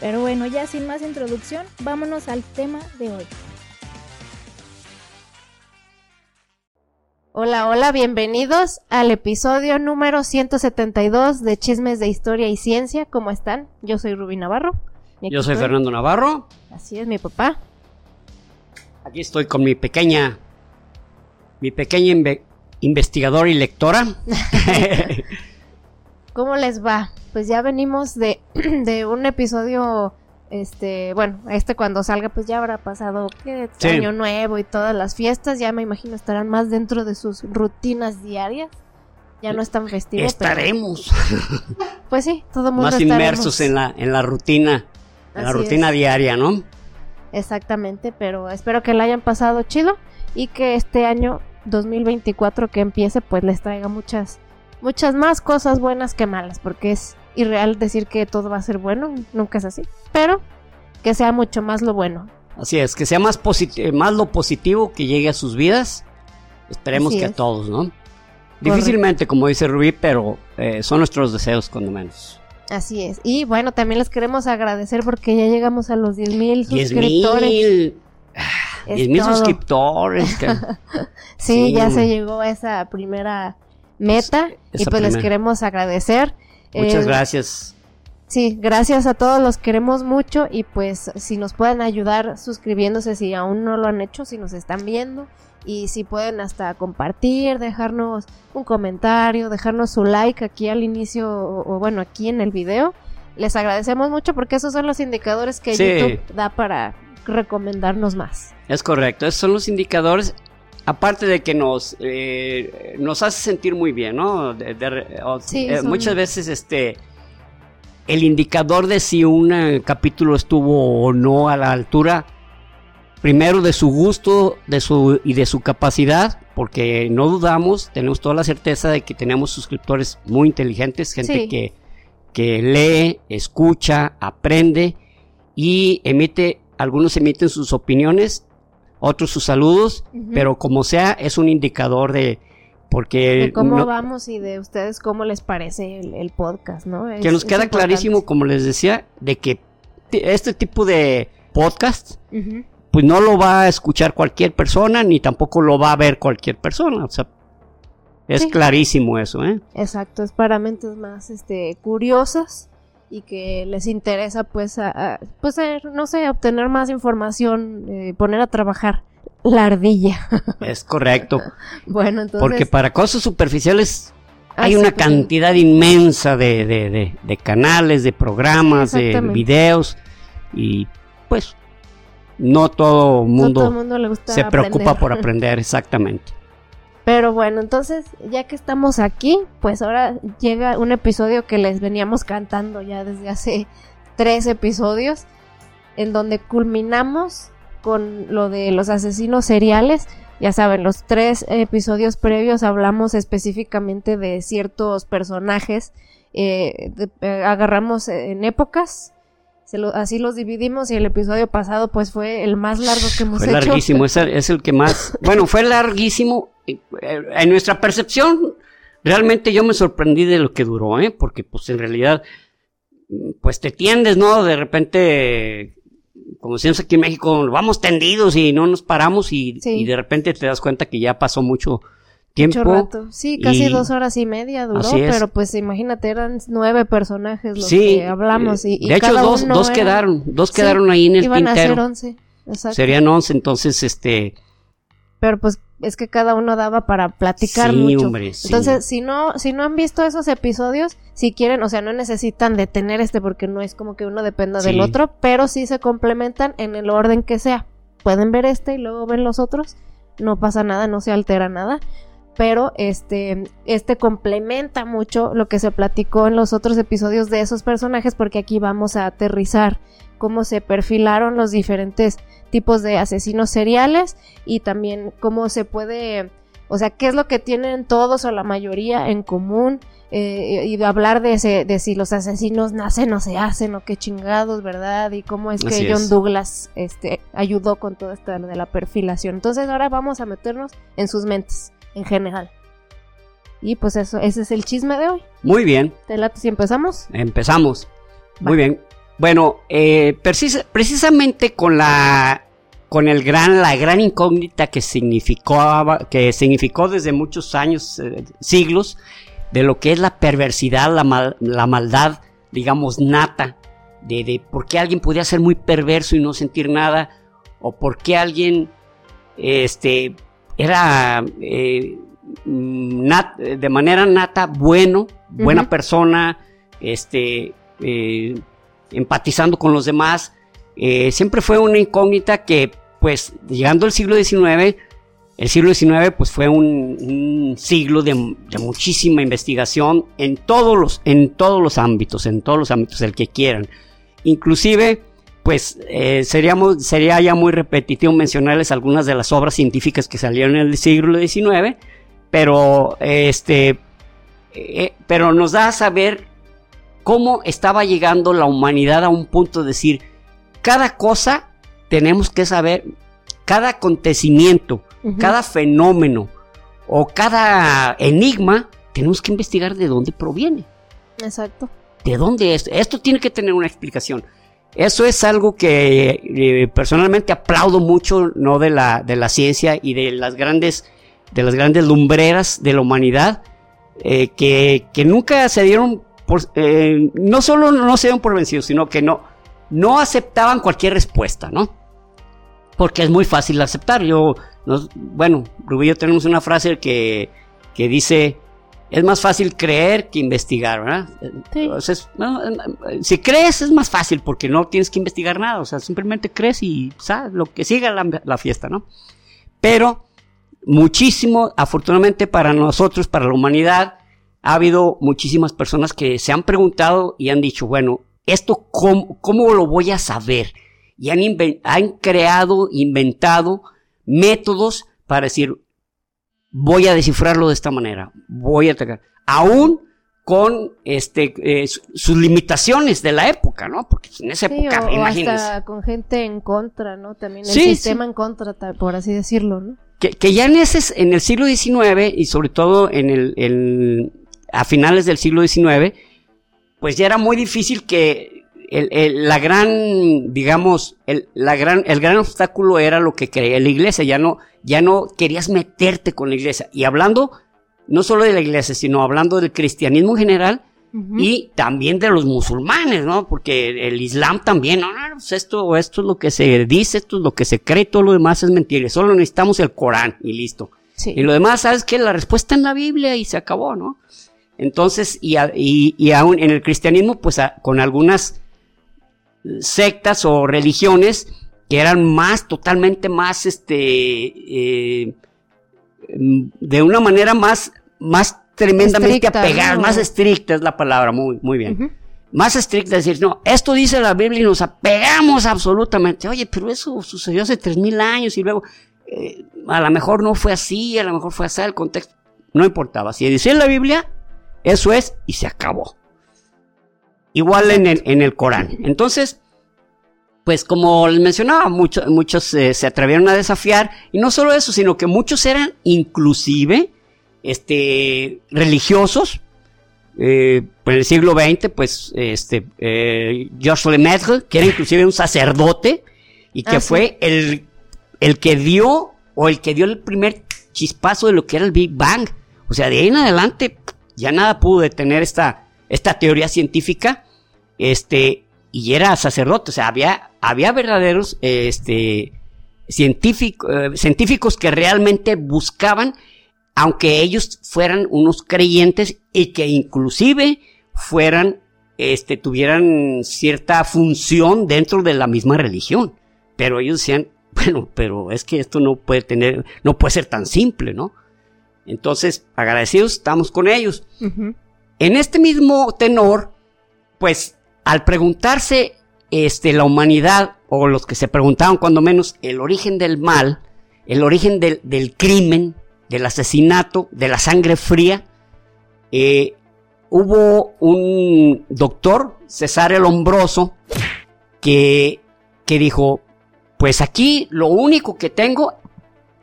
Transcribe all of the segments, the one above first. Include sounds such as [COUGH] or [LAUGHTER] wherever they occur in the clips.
Pero bueno, ya sin más introducción, vámonos al tema de hoy. Hola, hola, bienvenidos al episodio número 172 de Chismes de Historia y Ciencia. ¿Cómo están? Yo soy Rubí Navarro. Yo soy Fernando Navarro. Así es, mi papá. Aquí estoy con mi pequeña, mi pequeña investigadora y lectora. [LAUGHS] [LAUGHS] ¿Cómo les va? Pues ya venimos de, [CLEARS THROAT] de un episodio, este, bueno, este cuando salga pues ya habrá pasado ¿qué? año nuevo y todas las fiestas, ya me imagino estarán más dentro de sus rutinas diarias. Ya no están festivos. Estaremos. [LAUGHS] Pues sí, todo el mundo Más inmersos en la, en la rutina, en la rutina diaria, ¿no? Exactamente, pero espero que la hayan pasado chido y que este año 2024 que empiece pues les traiga muchas muchas más cosas buenas que malas, porque es irreal decir que todo va a ser bueno, nunca es así, pero que sea mucho más lo bueno. Así es, que sea más, más lo positivo que llegue a sus vidas, esperemos que a todos, ¿no? Difícilmente, como dice Rubí, pero eh, son nuestros deseos cuando menos. Así es. Y bueno, también les queremos agradecer porque ya llegamos a los 10 mil suscriptores. 10 mil suscriptores. [LAUGHS] sí, ya se llegó a esa primera meta y pues les queremos agradecer. Muchas eh, gracias. Sí, gracias a todos, los queremos mucho y pues si nos pueden ayudar suscribiéndose si aún no lo han hecho, si nos están viendo y si pueden hasta compartir, dejarnos un comentario, dejarnos su like aquí al inicio o, bueno aquí en el video, les agradecemos mucho porque esos son los indicadores que YouTube da para recomendarnos más. Es correcto, esos son los indicadores aparte de que nos, eh, nos hace sentir muy bien, ¿no? Eh, muchas veces este el indicador de si un eh, capítulo estuvo o no a la altura, primero de su gusto de su, y de su capacidad, porque no dudamos, tenemos toda la certeza de que tenemos suscriptores muy inteligentes, gente que, que lee, escucha, aprende y emite, algunos emiten sus opiniones otros sus saludos, pero como sea, es un indicador de... Porque de cómo vamos y de ustedes cómo les parece el, podcast, ¿no? que nos queda clarísimo, como les decía, de que este tipo de podcast, pues no lo va a escuchar cualquier persona, ni tampoco lo va a ver cualquier persona. O sea, es clarísimo eso, ¿eh? Exacto, es para mentes más este, curiosas y que les interesa pues a, pues no sé obtener más información eh, poner a trabajar la ardilla. [LAUGHS] Es correcto. Bueno entonces porque para cosas superficiales hay una pues, cantidad inmensa de, de, de, canales de programas de videos y pues no todo mundo, mundo se preocupa por [LAUGHS] aprender exactamente pero bueno, entonces, ya que estamos aquí, pues ahora llega un episodio que les veníamos cantando ya desde hace tres episodios, en donde culminamos con lo de los asesinos seriales. Ya saben, los tres episodios previos hablamos específicamente de ciertos personajes, eh, eh, agarramos en épocas así los dividimos y el episodio pasado pues fue el más largo que hemos fue larguísimo, es el, que más, bueno, fue larguísimo. Eh, en nuestra percepción, realmente yo me sorprendí de lo que duró, ¿eh? Porque pues en realidad, pues te tiendes, ¿no? De repente, como decimos aquí en México, vamos tendidos y no nos paramos y, y de repente te das cuenta que ya pasó mucho tiempo. Sí, casi dos horas y media duró, pero pues imagínate, eran nueve personajes los que hablamos. Y, de hecho, dos, dos quedaron, dos quedaron ahí en el iban A ser once. Serían once, entonces, este... Pero pues es que cada uno daba para platicar mucho. Entonces, si no, si no han visto esos episodios, si quieren, o sea, no necesitan detener este porque no es como que uno dependa del otro, pero sí se complementan en el orden que sea. Pueden ver este y luego ven los otros, no pasa nada, no se altera nada pero este, este complementa mucho lo que se platicó en los otros episodios de esos personajes porque aquí vamos a aterrizar cómo se perfilaron los diferentes tipos de asesinos seriales y también cómo se puede, o sea, qué es lo que tienen todos o la mayoría en común eh, y hablar de, ese, de si los asesinos nacen o se hacen o qué chingados, ¿verdad? Y cómo es que John Douglas este, ayudó con todo esto de la perfilación. Entonces ahora vamos a meternos en sus mentes en general. Y pues eso, ese es el chisme de hoy. Muy bien. ¿Te late si empezamos? Empezamos. Muy bien. Bueno, eh, precisamente con la con el gran la gran incógnita que significó que significó desde muchos años eh, siglos de lo que es la perversidad, la, la maldad, digamos nata, de, de, por qué alguien podía ser muy perverso y no sentir nada, o por qué alguien este era eh, de manera nata bueno, buena persona, este eh, empatizando con los demás. Eh, siempre fue una incógnita que, pues, llegando al siglo XIX, el siglo XIX, pues, fue un, siglo de, muchísima investigación en todos los, en todos los ámbitos, en todos los ámbitos, el que quieran. Inclusive, pues, eh, seríamos, sería ya muy repetitivo mencionarles algunas de las obras científicas que salieron en el siglo XIX, pero, este, pero nos da a saber cómo estaba llegando la humanidad a un punto de decir, cada cosa tenemos que saber, cada acontecimiento, cada fenómeno o cada enigma, tenemos que investigar de dónde proviene. Exacto. ¿De dónde es? Esto tiene que tener una explicación. Eso es algo que eh, personalmente aplaudo mucho, no de la, de la ciencia y de las grandes, de las grandes lumbreras de la humanidad, eh, que, que, nunca se dieron eh, no solo no se dieron por vencidos, sino que no, no aceptaban cualquier respuesta, ¿no? Porque es muy fácil aceptar. Yo, bueno, Rubí y yo tenemos una frase que, que dice, es más fácil creer que investigar, ¿verdad? Entonces, si crees es más fácil porque no tienes que investigar nada, o sea, simplemente crees y ¿sabes? lo que siga la, la, fiesta, ¿no? Pero muchísimo, afortunadamente para nosotros, para la humanidad, ha habido muchísimas personas que se han preguntado y han dicho, bueno, ¿esto cómo, lo voy a saber? Y han, han creado, inventado métodos para decir, voy a descifrarlo de esta manera, voy a atacar. Aún con este eh, sus limitaciones de la época, ¿no? Porque en esa época, o, hasta con gente en contra, ¿no? También el sistema en contra, por así decirlo, ¿no? Que, que, ya en ese, en el siglo XIX y sobre todo en el, a finales del siglo XIX, pues ya era muy difícil que el, la gran, digamos, el, la gran, el gran obstáculo era lo que creía la iglesia, ya no, ya no querías meterte con la iglesia. Y hablando no solo de la iglesia, sino hablando del cristianismo en general, y también de los musulmanes, ¿no? Porque el Islam también, no, no, pues esto, esto es lo que se dice, esto es lo que se cree, todo lo demás es mentira, solo necesitamos el Corán y listo. Y lo demás, ¿sabes qué? La respuesta en la Biblia y se acabó, ¿no? Entonces, y, y, aún en el cristianismo, pues con algunas sectas o religiones que eran más, totalmente más, este, eh, de una manera más, más tremendamente apegadas, más estricta es la palabra, muy, muy bien. Más estricta, es decir, no, esto dice la Biblia y nos apegamos absolutamente. Oye, pero eso sucedió hace tres mil años y luego, eh, a lo mejor no fue así, a lo mejor fue así el contexto. No importaba. Si decía la Biblia, eso es, y se acabó. Igual en el, en el Corán. Entonces, pues como les mencionaba, muchos, muchos eh, se atrevieron a desafiar, y no solo eso, sino que muchos eran inclusive este, religiosos. Eh, en el siglo XX, pues, este, eh, Georges Lemaitre, que era inclusive un sacerdote, y que ah, fue el, el que dio, o el que dio el primer chispazo de lo que era el Big Bang. O sea, de ahí en adelante, ya nada pudo detener esta, esta teoría científica, este, y era sacerdote, o sea, había, había verdaderos, este, eh, científicos que realmente buscaban, aunque ellos fueran unos creyentes y que inclusive fueran, este, tuvieran cierta función dentro de la misma religión. Pero ellos decían, [LAUGHS] bueno, pero es que esto no puede tener, no puede ser tan simple, ¿no? Entonces, agradecidos estamos con ellos. En este mismo tenor, pues al preguntarse este, la humanidad, o los que se preguntaban cuando menos, el origen del mal, el origen del, crimen, del asesinato, de la sangre fría, eh, hubo un doctor, César el Hombroso, que, que dijo, pues aquí lo único que tengo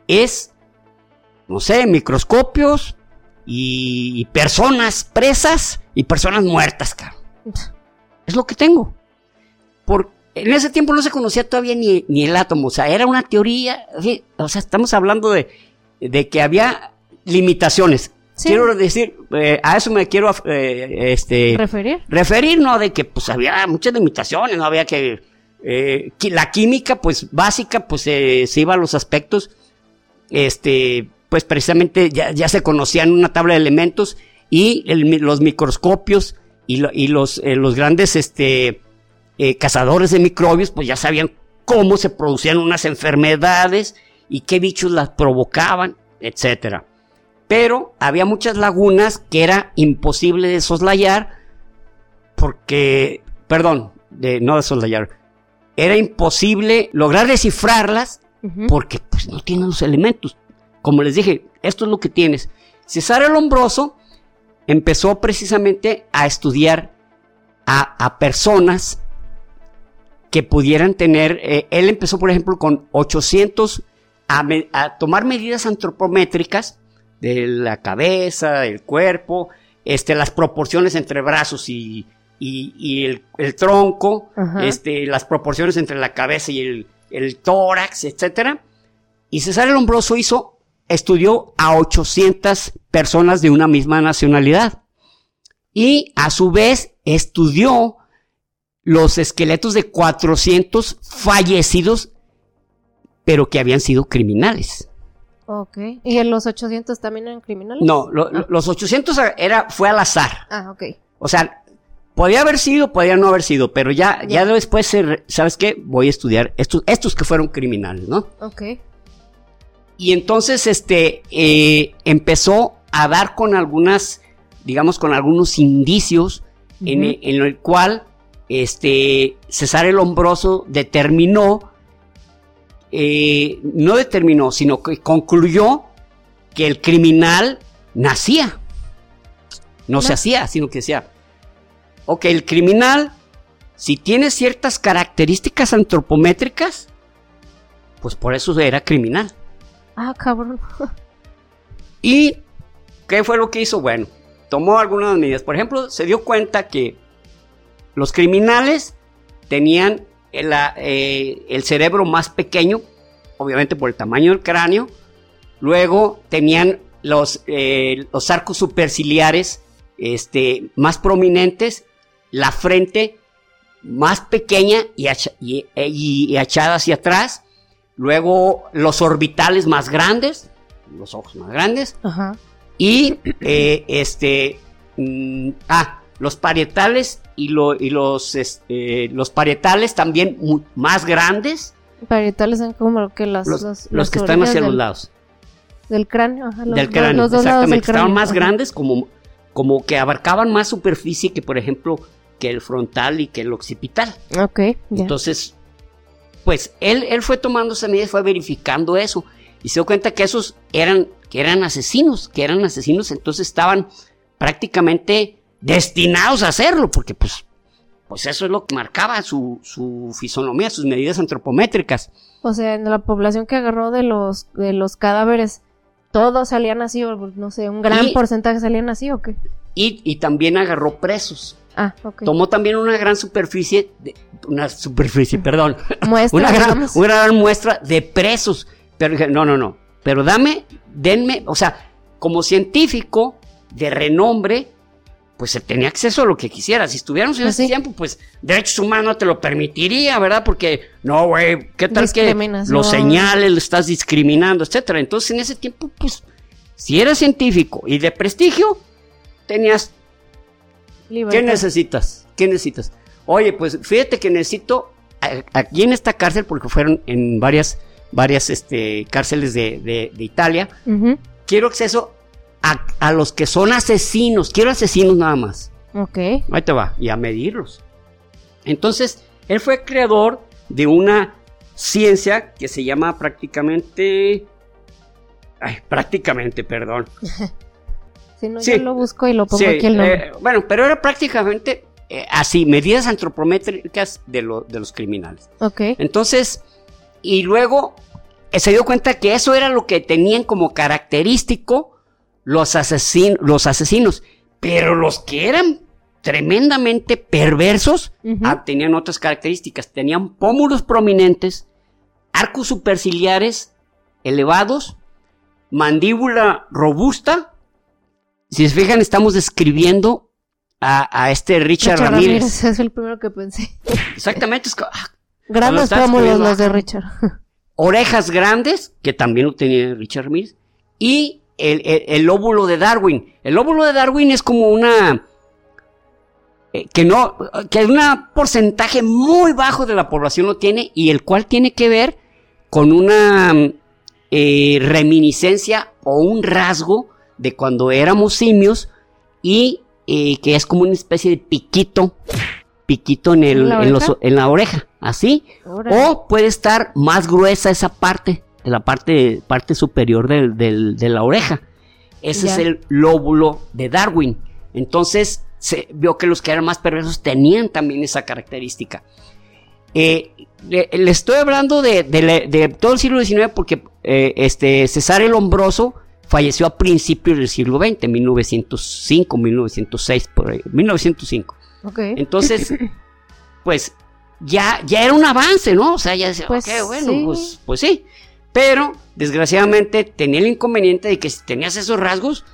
es, no sé, microscopios y, personas presas y personas muertas, cabrón. Es lo que tengo. Por, en ese tiempo no se conocía todavía ni, ni el átomo, o sea, era una teoría, o sea, estamos hablando de, de que había limitaciones. Quiero decir, eh, a eso me quiero eh, este, referir. Referir, ¿no? De que pues había muchas limitaciones, no había que... Eh, la química, pues básica, pues se iba a los aspectos, este, pues precisamente ya, ya se conocían una tabla de elementos y los microscopios y, y los, los grandes, este, cazadores de microbios, pues ya sabían cómo se producían unas enfermedades y qué bichos las provocaban, etcétera pero había muchas lagunas que era imposible de soslayar porque, perdón, de, no de soslayar, era imposible lograr descifrarlas porque pues, no tienen los elementos. Como les dije, esto es lo que tienes. César el Hombroso empezó precisamente a estudiar a, personas que pudieran tener, eh, él empezó por ejemplo con 800 a tomar medidas antropométricas de la cabeza, el cuerpo, este, las proporciones entre brazos y, y, el, tronco, este, las proporciones entre la cabeza y el, el tórax, etcétera. Y César el Hombroso hizo, estudió a 800 personas de una misma nacionalidad. Y a su vez estudió los esqueletos de 400 fallecidos, pero que habían sido criminales. Ok. ¿Y en los 800 también eran criminales? No, ah. los 800 era, fue al azar. Ah, ok. O sea, podía haber sido, podía no haber sido, pero ya, ya, después, ¿sabes qué? Voy a estudiar estos, estos que fueron criminales, ¿no? Ok. Y entonces, este, eh, empezó a dar con algunas, digamos, con algunos indicios en, el, en, el, cual, este, César el Hombroso determinó eh, no determinó, sino que concluyó que el criminal nacía. No, se hacía, sino que decía, ok, el criminal, si tiene ciertas características antropométricas, pues por eso era criminal. Ah, cabrón. ¿Y qué fue lo que hizo? Bueno, tomó algunas medidas. Por ejemplo, se dio cuenta que los criminales tenían eh, el, cerebro más pequeño, obviamente por el tamaño del cráneo. Luego tenían los, eh, los arcos superciliares este, más prominentes, la frente más pequeña y, y, echada hacia atrás. Luego los orbitales más grandes, los ojos más grandes. Y eh, este. Mm, ah, los parietales y, los, este, los parietales también más grandes. Parietales son como que los, los, que están hacia los lados. Del cráneo, del cráneo, exactamente. Estaban más grandes, como, como que abarcaban más superficie que, por ejemplo, que el frontal y que el occipital. Ok. Entonces, pues él, él fue tomando esa medida, fue verificando eso y se dio cuenta que esos eran, que eran asesinos, que eran asesinos, entonces estaban prácticamente destinados a hacerlo, porque pues, pues eso es lo que marcaba su, su fisonomía, sus medidas antropométricas. O sea, en la población que agarró de los, de los cadáveres, todos salían así, o no sé, un gran porcentaje salían así o qué? Y, y también agarró presos. Ah, ok. Tomó también una gran superficie, de, una superficie, perdón. [LAUGHS] Muestra, una, gran, una gran muestra de presos. Pero dije, no, no, no. Pero dame, denme, o sea, como científico de renombre, pues se tenía acceso a lo que quisiera. Si estuviéramos en pues ese tiempo, pues derechos humanos te lo permitiría, ¿verdad? Porque, no, güey, ¿qué tal que los señales, lo estás discriminando, etcétera? Entonces, en ese tiempo, pues, si eras científico y de prestigio, tenías... ¿Qué necesitas? ¿Qué necesitas? Oye, pues fíjate que necesito aquí en esta cárcel, porque fueron en varias, varias este, cárceles de, Italia, quiero acceso a, los que son asesinos. Quiero asesinos nada más. Ok. Ahí te va. Y a medirlos. Entonces, Él fue creador de una ciencia que se llama prácticamente... Ay, prácticamente, perdón. [LAUGHS] si no, yo lo busco y lo pongo aquí el nombre. Eh, bueno, pero era prácticamente eh, así, medidas antropométricas de, de los criminales. Ok. Entonces, y luego eh, se dio cuenta que eso era lo que tenían como característico los, los asesinos. Pero los que eran tremendamente perversos ah, tenían otras características. Tenían pómulos prominentes, arcos superciliares elevados, mandíbula robusta. Si se fijan, estamos describiendo a, este Richard, Ramírez. [LAUGHS] Es el primero que pensé. Exactamente. Es ah, Grandes pómulos los de Richard. [LAUGHS] Orejas grandes, que también lo tenía Richard Ramírez. Y el, lóbulo de Darwin. El lóbulo de Darwin es como una... Eh, que no, que un porcentaje muy bajo de la población lo tiene y el cual tiene que ver con una eh, reminiscencia o un rasgo de cuando éramos simios y eh, que es como una especie de piquito, piquito en, el, ¿En, la oreja, así. O puede estar más gruesa esa parte de la parte, parte superior de la oreja. Ese es el lóbulo de Darwin. Entonces se vio que los que eran más perversos tenían también esa característica. Eh, le, estoy hablando de, todo el siglo XIX porque eh, este César el Hombroso falleció a principios del siglo XX, 1905, 1906, por ahí, 1905. Entonces, [LAUGHS] pues ya, ya era un avance, ¿no? O sea, ya decía, pues, bueno, Pues, pues sí. Pero, desgraciadamente, tenía el inconveniente de que si tenías esos rasgos,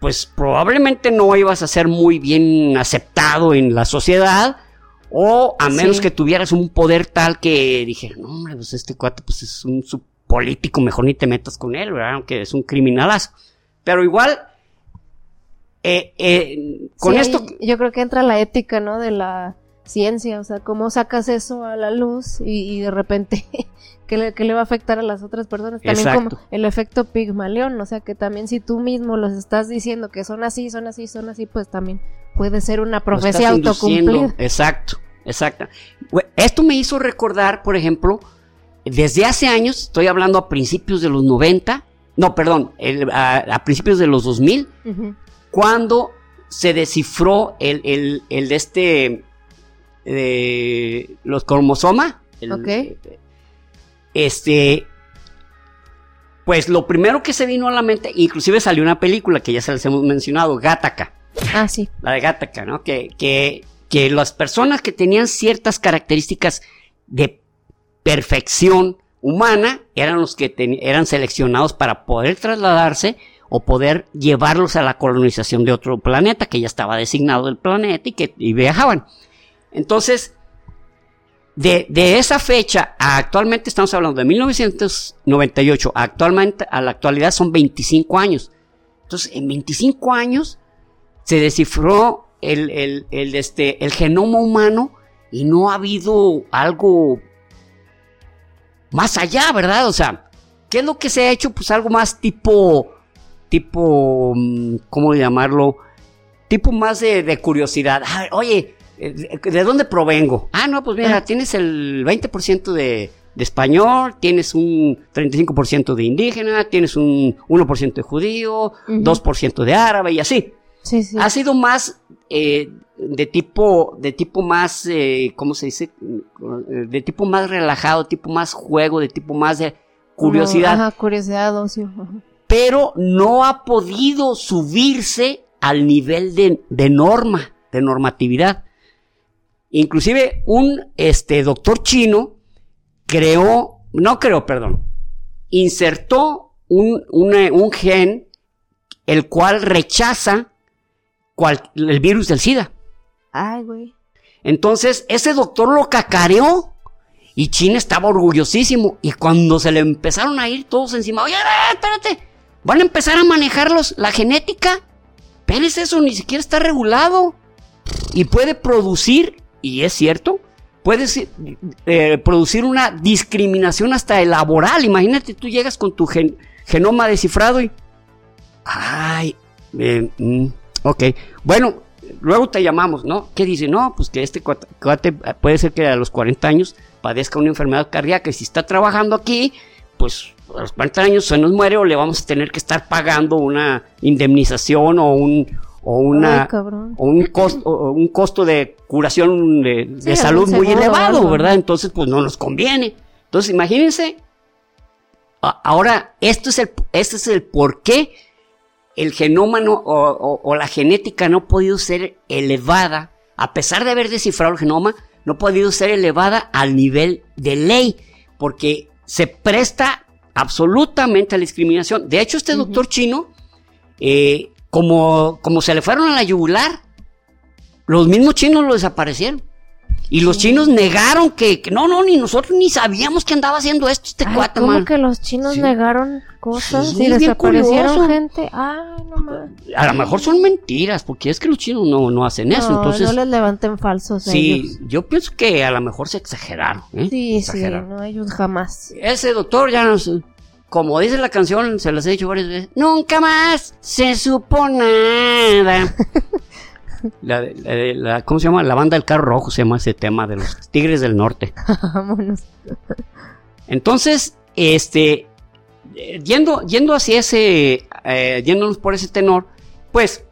pues probablemente no ibas a ser muy bien aceptado en la sociedad. O a menos que tuvieras un poder tal que dije, no, hombre, pues este cuate pues es un político, mejor ni te metas con él, ¿verdad? Aunque es un criminalazo. Pero igual, eh, eh, con esto... Yo creo que entra la ética, ¿no? De la ciencia, o sea, cómo sacas eso a la luz y, de repente [LAUGHS] ¿qué le, le, va a afectar a las otras personas. También como el efecto Pigmalión, o sea, que también si tú mismo los estás diciendo que son así, son así, son así, pues también puede ser una profecía autocumplida. Exacto, exacto. Esto me hizo recordar, por ejemplo, desde hace años, estoy hablando a principios de los 90, no, perdón, a, principios de los 2000, cuando se descifró el, el, el de este de los cromosomas. Este, pues lo primero que se vino a la mente, inclusive salió una película que ya se les hemos mencionado, Gattaca. Ah, sí. La de Gattaca, ¿no? Que, que, que las personas que tenían ciertas características de perfección humana eran los que eran seleccionados para poder trasladarse o poder llevarlos a la colonización de otro planeta que ya estaba designado el planeta y que y viajaban. Entonces, de, esa fecha a actualmente estamos hablando de 1998, actualmente a la actualidad son 25 años. Entonces, en 25 años se descifró el, el, este, el genoma humano y no ha habido algo más allá, ¿verdad? O sea, ¿qué es lo que se ha hecho? Pues algo más tipo, tipo, mm, ¿cómo llamarlo? Tipo más de, curiosidad. oye, ¿de dónde provengo? Ah, no, pues mira, tienes el 20% de, de español, tienes un 35% de indígena, tienes un 1% de judío, 2% de árabe y así. Sí, sí. Ha sido más eh, de tipo, de tipo más, eh, ¿cómo se dice? De tipo más relajado, tipo más juego, de tipo más de curiosidad. ajá, curiosidad, ocio. Pero no ha podido subirse al nivel de, de norma, de normatividad. Inclusive un este, doctor chino creó, no creó, perdón, insertó un, un gen el cual rechaza el virus del SIDA. Ay, güey. Entonces, ese doctor lo cacareó y China estaba orgullosísimo. Y cuando se le empezaron a ir todos encima, oye, espérate, van a empezar a manejarlos, la genética. Espérese, eso ni siquiera está regulado. Y puede producir y es cierto, puedes eh, producir una discriminación hasta laboral. Imagínate, tú llegas con tu genoma descifrado y... Ay, eh, mm, ok. Bueno, luego te llamamos, ¿no? ¿Qué dice? No, pues que este cuate puede ser que a los 40 años padezca una enfermedad cardíaca y si está trabajando aquí, pues a los 40 años se nos muere o le vamos a tener que estar pagando una indemnización o un o una o un costo un costo de curación de, salud muy elevado, ¿verdad? Entonces pues no nos conviene. Entonces imagínense ahora esto es el este es el por qué el genoma o, o, la genética no ha podido ser elevada a pesar de haber descifrado el genoma no ha podido ser elevada al nivel de ley porque se presta absolutamente a la discriminación. De hecho, este doctor chino, eh, como, como se le fueron a la yugular, los mismos chinos lo desaparecieron. Y los chinos negaron que, no, no, ni nosotros ni sabíamos que andaba haciendo esto este Ay, cuate, ¿Cómo que los chinos negaron cosas y desaparecieron gente? Ay, no más. A lo mejor son mentiras, porque es que los chinos no, no hacen eso. entonces, no les levanten falsos. Sí, yo pienso que a lo mejor se exageraron. ¿eh? Sí, sí, no, ellos jamás. Ese doctor ya nos, como dice la canción, se las he dicho varias veces, nunca más se supo nada. [LAUGHS] La, ¿Cómo se llama? La banda del carro rojo se llama ese tema de los Tigres del Norte. [LAUGHS] Vámonos. Entonces, este, yendo, yendo hacia ese, eh, yéndonos por ese tenor, pues,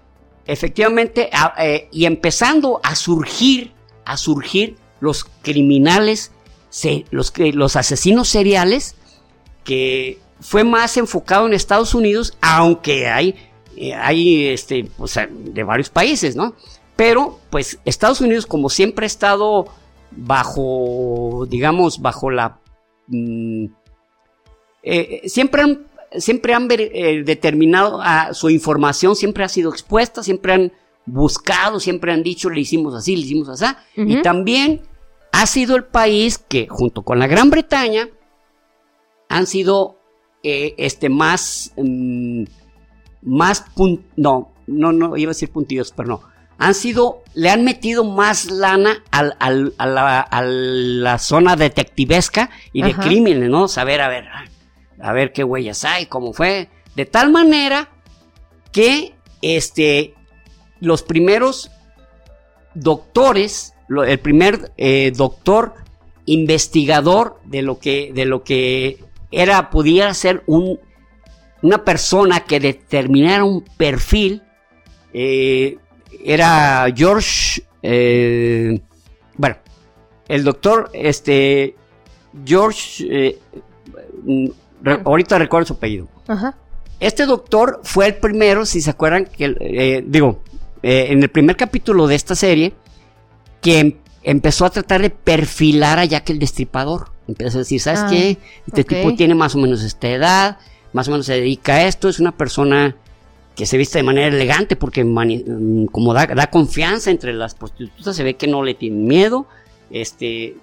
efectivamente, eh, y empezando a surgir, a surgir los criminales, los, los asesinos seriales, que fue más enfocado en Estados Unidos, aunque hay eh, hay este, de varios países, ¿no? Pero, pues, Estados Unidos, como siempre ha estado bajo, digamos, bajo la... Mm, eh, siempre han, siempre han eh, determinado a, su información, siempre ha sido expuesta, siempre han buscado, siempre han dicho, le hicimos así, le hicimos así. Y también ha sido el país que, junto con la Gran Bretaña, han sido este, más... Mm, más no, no, no, iba a decir puntillos, pero no. Han sido, le han metido más lana al, al, a, la, a, la, zona detectivesca y de crímenes, ¿no? Saber, a ver, a ver qué huellas hay, cómo fue. De tal manera que, este, los primeros doctores, el primer eh, doctor investigador de lo que, de lo que era, pudiera ser un una persona que determinara un perfil eh, era George, eh, bueno, el doctor, este, George, eh, mm, ahorita recuerdo su apellido. Este doctor fue el primero, si se acuerdan, que, digo, en el primer capítulo de esta serie, que em, empezó a tratar de perfilar a Jack el Destripador. Empezó a decir, ¿sabes ah, qué? Este tipo tiene más o menos esta edad, más o menos se dedica a esto, es una persona que se viste de manera elegante porque mm, como da, confianza entre las prostitutas, se ve que no le tienen miedo. Este,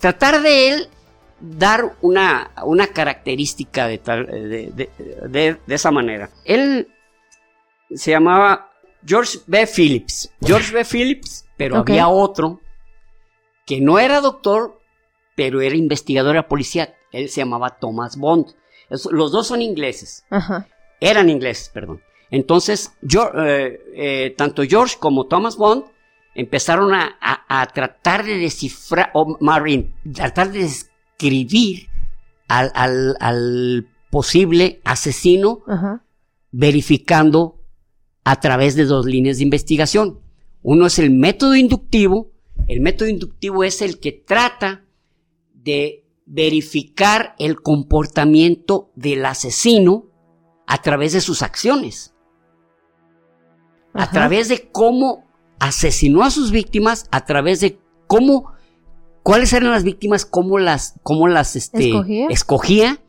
tratar de él dar una, una característica de, tal, de, de, esa manera. Él se llamaba George B. Phillips. George B. Phillips, pero había otro que no era doctor, pero era investigador de policía. Él se llamaba Thomas Bond los dos son ingleses. Eran ingleses, perdón. Entonces, yo, eh, eh, tanto George como Thomas Bond empezaron a, tratar de descifrar, o Marine, tratar de describir al, posible asesino, verificando a través de dos líneas de investigación. Uno es el método inductivo. El método inductivo es el que trata de verificar el comportamiento del asesino a través de sus acciones. A través de cómo asesinó a sus víctimas, a través de cómo, cuáles eran las víctimas, cómo las, cómo las este, escogía,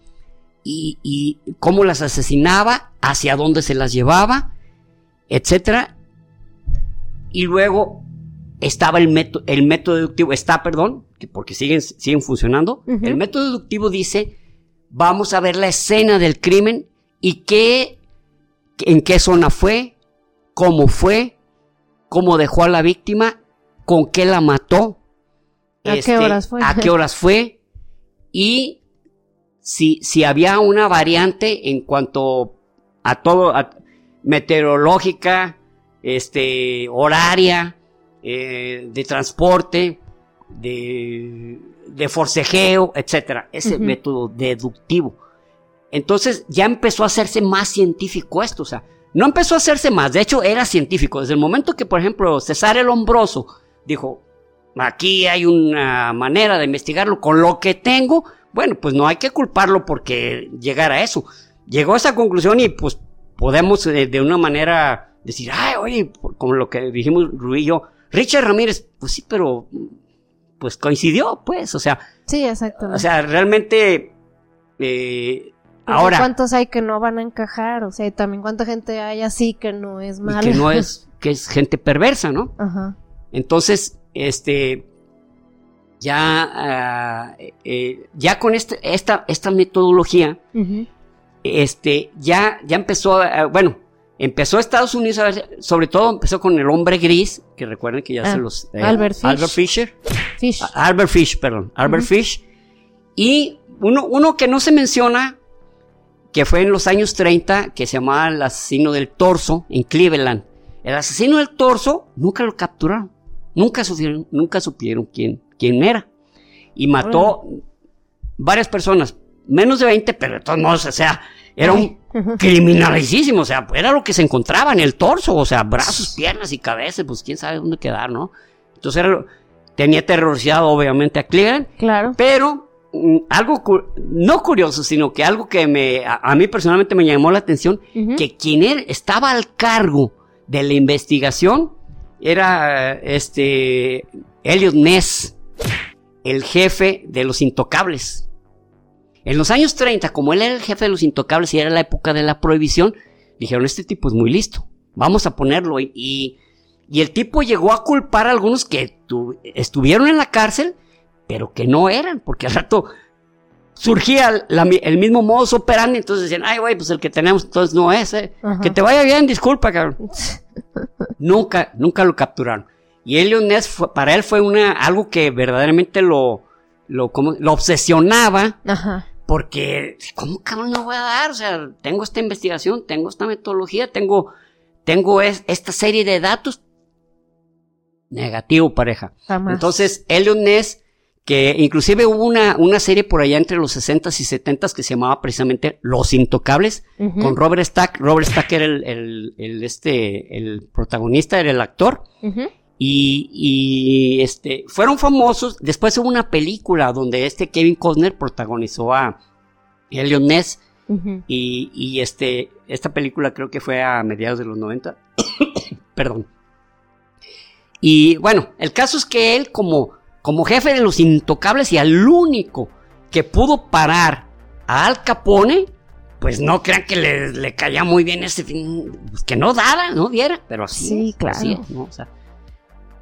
y, y, cómo las asesinaba, hacia dónde se las llevaba, etcétera. Y luego estaba el método, el método deductivo, está, perdón, porque siguen, siguen funcionando. El método deductivo dice, vamos a ver la escena del crimen y qué, en qué zona fue, cómo fue, cómo dejó a la víctima, con qué la mató, a qué este, horas fue, a qué horas fue. Y si, si había una variante en cuanto a todo, meteorológica, este, horaria, eh, de transporte, de, de forcejeo, etcétera. Ese método deductivo. Entonces ya empezó a hacerse más científico esto, o sea, no empezó a hacerse más, de hecho era científico. Desde el momento que, por ejemplo, César el Hombroso dijo, aquí hay una manera de investigarlo con lo que tengo, bueno, pues no hay que culparlo porque llegara a eso. Llegó a esa conclusión y pues podemos eh, de una manera decir, ay, oye, como lo que dijimos Rui y yo, Richard Ramírez, pues sí, pero pues coincidió, pues, o sea. Sí, exacto. O sea, realmente eh, Ahora. ¿Cuántos hay que no van a encajar? O sea, también cuánta gente hay así que no es mala. Que no es, [LAUGHS] que es gente perversa, ¿no? Ajá. Entonces, este, ya, ah, eh, ya con este, esta, esta metodología, este, ya, ya empezó, bueno, empezó Estados Unidos, a ver, sobre todo empezó con el hombre gris, que recuerden que ya se ah, los... Eh, Albert Fish. Albert Fisher. Fish. Albert Fish, perdón. Albert Fish. Y uno, uno que no se menciona, que fue en los años 30, que se llamaba el asesino del torso en Cleveland. El asesino del torso nunca lo capturaron, nunca supieron, nunca supieron quién, quién era. Y mató varias personas, menos de 20, pero de todos modos, o sea, era un criminalicísimo, o sea, era lo que se encontraba en el torso, o sea, brazos, piernas y cabezas, pues quién sabe dónde quedar, ¿no? Entonces tenía terrorizado obviamente a Cleveland, claro. pero Mm, algo no curioso, sino que algo que me, a, mí personalmente me llamó la atención, que quien estaba al cargo de la investigación era este Elliot Ness, el jefe de los intocables. En los años 30, como él era el jefe de los intocables y era la época de la prohibición, dijeron, este tipo es muy listo, vamos a ponerlo. Y, y, el tipo llegó a culpar a algunos que estuvieron en la cárcel pero que no eran, porque al rato surgía el mismo modo operandi, entonces decían, ay, güey, pues el que tenemos entonces no es, eh. que te vaya bien, disculpa, cabrón. [LAUGHS] nunca, nunca lo capturaron. Y Elliot Ness, para él fue una, algo que verdaderamente lo, lo, como, lo obsesionaba, Ajá. Porque, ¿cómo cabrón no voy a dar? O sea, tengo esta investigación, tengo esta metodología, tengo, tengo esta serie de datos. Negativo, pareja. Entonces, Elliot Ness que inclusive hubo una, una serie por allá entre los 60s y 70s que se llamaba precisamente Los Intocables, con Robert Stack. Robert Stack era el, el, este, el protagonista, era el actor. Y, y, este, fueron famosos. Después hubo una película donde este Kevin Costner protagonizó a Elliot Ness. y, y este, esta película creo que fue a mediados de los 90. [COUGHS] Perdón. Y bueno, el caso es que él como como jefe de los intocables y al único que pudo parar a Al Capone, pues no crean que le, caía muy bien ese fin, pues que no daba, no diera, pero así. Sí, claro.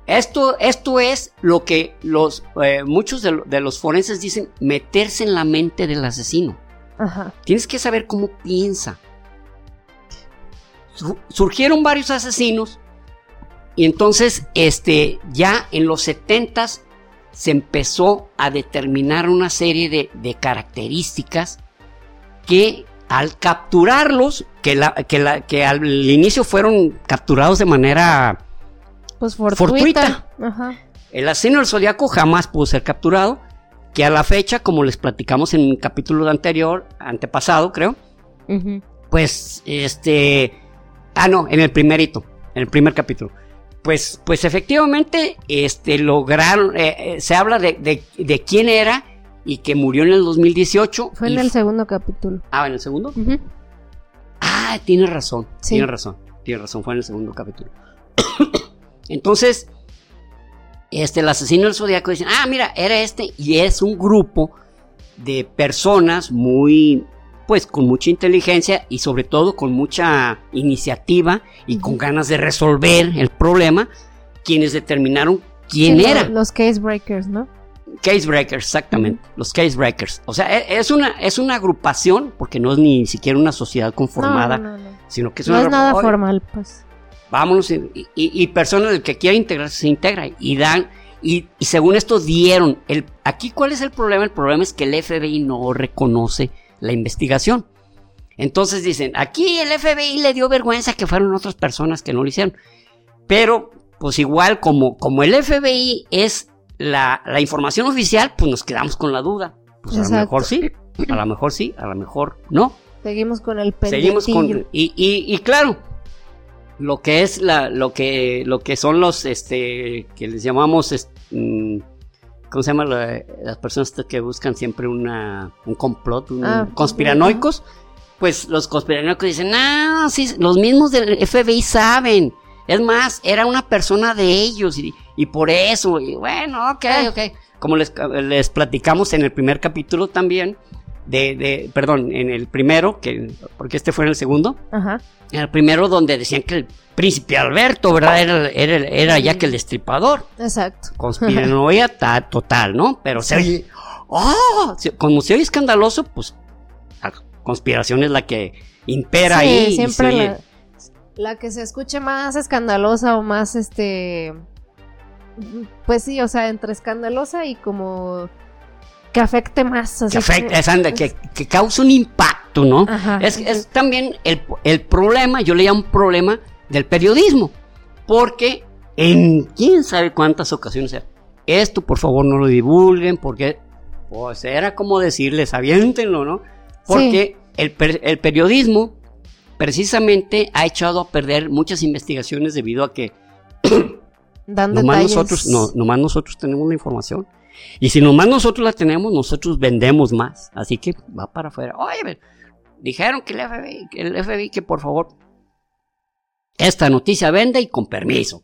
Esto, esto es lo que los, eh, muchos de, los forenses dicen, meterse en la mente del asesino. Ajá. Tienes que saber cómo piensa. surgieron varios asesinos y entonces, este, ya en los setentas se empezó a determinar una serie de, características que al capturarlos, que, la, que, al inicio fueron capturados de manera pues fortuita. El asesino del zodiaco jamás pudo ser capturado, que a la fecha, como les platicamos en un capítulo anterior, antepasado creo, pues este... Ah, no, en el primerito, en el primer capítulo pues, pues efectivamente, este, lograron, eh, eh, se habla de, quién era y que murió en el 2018. Fue en el segundo capítulo. Ah, ¿en el segundo? Ah, tiene razón, tiene razón, tiene razón, fue en el segundo capítulo. [COUGHS] Entonces, este, el asesino del zodiaco dice, ah, mira, era este, y es un grupo de personas muy, pues con mucha inteligencia y sobre todo con mucha iniciativa y con ganas de resolver el problema, quienes determinaron quién era. Los case breakers, ¿no? Case breakers, exactamente, los case breakers. O sea, e, es una, es una agrupación, porque no es ni siquiera una sociedad conformada, sino que es no es nada formal, pues. Vámonos, y, y, personas que quiera integrarse se integra y dan, y, y según esto dieron, el, aquí cuál es el problema, el problema es que el FBI no reconoce la investigación. Entonces dicen, aquí el FBI le dio vergüenza que fueron otras personas que no lo hicieron. Pero, pues igual, como, como el FBI es la, información oficial, pues nos quedamos con la duda. Pues a lo mejor sí, a lo mejor sí, a lo mejor no. Seguimos con el Seguimos con y, y, y, claro, lo que es la, lo que, lo que son los, este, que les llamamos, mm, ¿cómo se llama? las personas que buscan siempre una, un complot, un, ah, conspiranoicos. Pues los conspiranoicos dicen, no, sí, los mismos del FBI saben. Es más, era una persona de ellos y, y por eso, y bueno, ok, ah. ok. Como les, les platicamos en el primer capítulo también, de, de, perdón, en el primero, que, porque este fue en el segundo, Ajá. en el primero donde decían que el príncipe Alberto, ¿verdad? Era, era, era ya que el destripador. Exacto. Conspiranoia [LAUGHS] total, ¿no? Pero se oye, ¡oh! Como se oye escandaloso, pues la conspiración es la que impera sí, ahí. siempre la, la que se escuche más escandalosa o más, este... Pues sí, o sea, entre escandalosa y como que afecte más. que afecte, que, que, cause un impacto, ¿no? es, es, también el, el, problema, yo le llamo problema del periodismo, porque en quién sabe cuántas ocasiones esto por favor no lo divulguen, porque pues era como decirles, aviéntenlo, ¿no? Porque el, el periodismo precisamente ha echado a perder muchas investigaciones debido a que nomás nosotros, no, nomás nosotros tenemos la información y si nomás nosotros la tenemos, nosotros vendemos más. Así que va para afuera. Oye, dijeron que el FBI, que el FBI, que por favor, esta noticia vende y con permiso.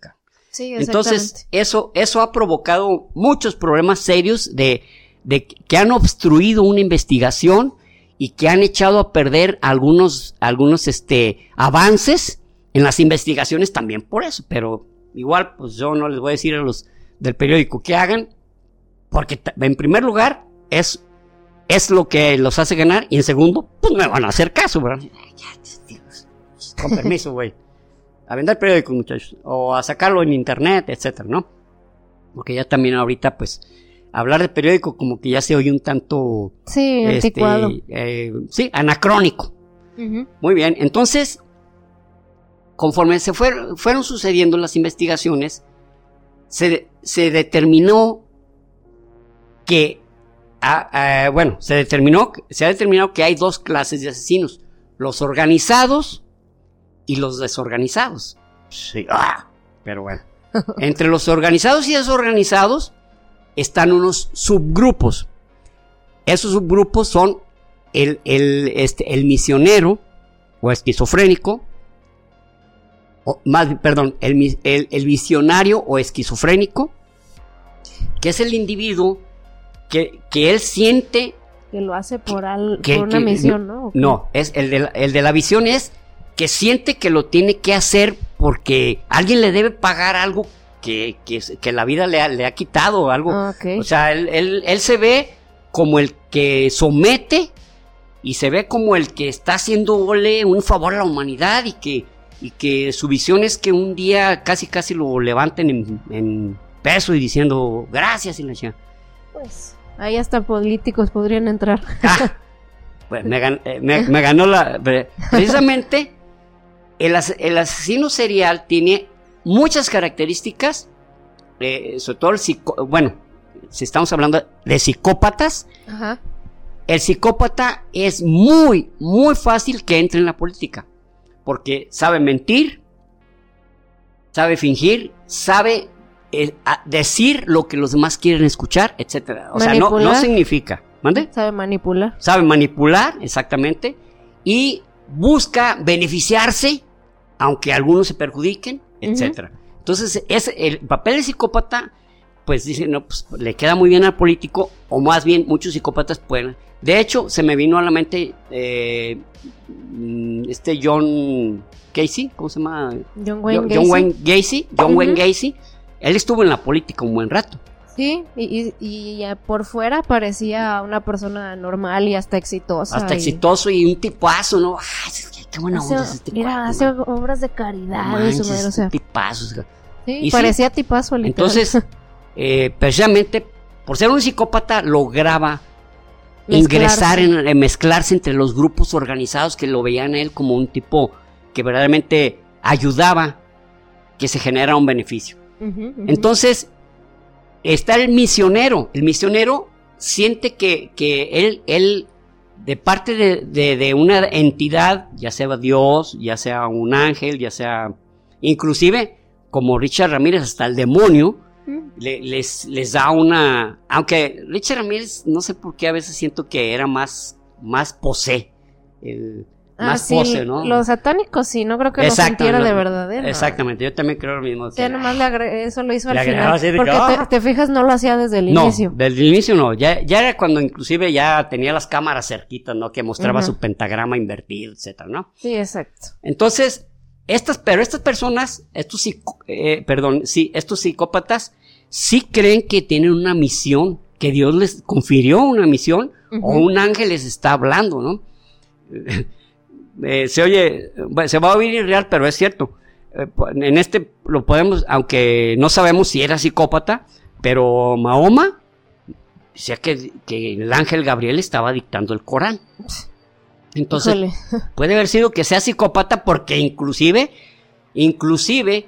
Sí, Entonces, eso, eso ha provocado muchos problemas serios de, de que han obstruido una investigación y que han echado a perder algunos, algunos este, avances en las investigaciones también por eso. Pero igual, pues yo no les voy a decir a los del periódico que hagan, porque en primer lugar es, es lo que los hace ganar y en segundo, pues me van a hacer caso, ¿verdad? Con permiso, güey. A vender periódicos, muchachos. O a sacarlo en internet, etcétera, ¿no? Porque ya también ahorita, pues, hablar de periódico como que ya se oye un tanto... Sí, este, anticuado. Eh, sí, anacrónico. Muy bien, entonces, conforme se fueron sucediendo las investigaciones, se, se determinó que, ah, ah, bueno, se determinó, se ha determinado que hay dos clases de asesinos, los organizados y los desorganizados. Sí, ah, pero bueno. [LAUGHS] Entre los organizados y desorganizados están unos subgrupos. Esos subgrupos son el, el, este, el misionero o esquizofrénico, o más, perdón, el, el, el visionario o esquizofrénico, que es el individuo que, que él siente... Que lo hace por, una misión, ¿no? No, es el de, la, el de la visión es que siente que lo tiene que hacer porque alguien le debe pagar algo que, que, la vida le ha, le ha quitado, algo. Ah, o sea, él, él, él se ve como el que somete y se ve como el que está haciéndole un favor a la humanidad y que, y que su visión es que un día casi casi lo levanten en, en peso y diciendo gracias y la Pues Ahí hasta políticos podrían entrar. Ah, pues eh, me, ganó la... Precisamente, el, asesino serial tiene muchas características, eh, sobre todo el psico, bueno, si estamos hablando de psicópatas, el psicópata es muy, muy fácil que entre en la política, porque sabe mentir, sabe fingir, sabe decir lo que los demás quieren escuchar, etcétera. O sea, no, no significa. ¿Mande? Sabe manipular. Sabe manipular, exactamente. Y busca beneficiarse, aunque algunos se perjudiquen, etcétera. Entonces, es el papel de psicópata, pues dice, no, pues le queda muy bien al político, o más bien muchos psicópatas pueden. De hecho, se me vino a la mente eh, este John Casey, ¿cómo se llama? John Wayne Gacy. John Wayne Gacy. John Wayne Gacy él estuvo en la política un buen rato. Sí, y, y, por fuera parecía una persona normal y hasta exitosa. Hasta exitoso y un tipazo, ¿no? Ay, qué buena onda este Mira, hace obras de caridad. Manches, o sea. tipazo. Sí, parecía tipazo, literal. Entonces, eh, precisamente, por ser un psicópata, lograba ingresar, en, mezclarse entre los grupos organizados que lo veían a él como un tipo que verdaderamente ayudaba que se genera un beneficio. Entonces, está el misionero. El misionero siente que, él, él, de parte de, una entidad, ya sea Dios, ya sea un ángel, ya sea, inclusive, como Richard Ramírez, hasta el demonio, les, les da una... Aunque Richard Ramírez, no sé por qué a veces siento que era más, más posee. Ah, más pose, ¿no? Los satánicos sí, no creo que lo sintiera de verdadero. Exactamente, yo también creo lo mismo. Ya nomás le eso lo hizo al final. Porque ah". te, fijas, no lo hacía desde el inicio. Desde el inicio no. Ya, ya era cuando inclusive ya tenía las cámaras cerquitas, ¿no? Que mostraba su pentagrama invertido, etcétera, ¿no? Sí, exacto. Entonces, estas, pero estas personas, estos, eh, perdón, sí, estos psicópatas, sí creen que tienen una misión, que Dios les confirió una misión, o un ángel les está hablando, ¿no? Eh, se oye, se va a oír irreal, pero es cierto. Eh, en este lo podemos, aunque no sabemos si era psicópata, pero Mahoma decía que, que el ángel Gabriel estaba dictando el Corán. Entonces, [LAUGHS] puede haber sido que sea psicópata porque inclusive, inclusive,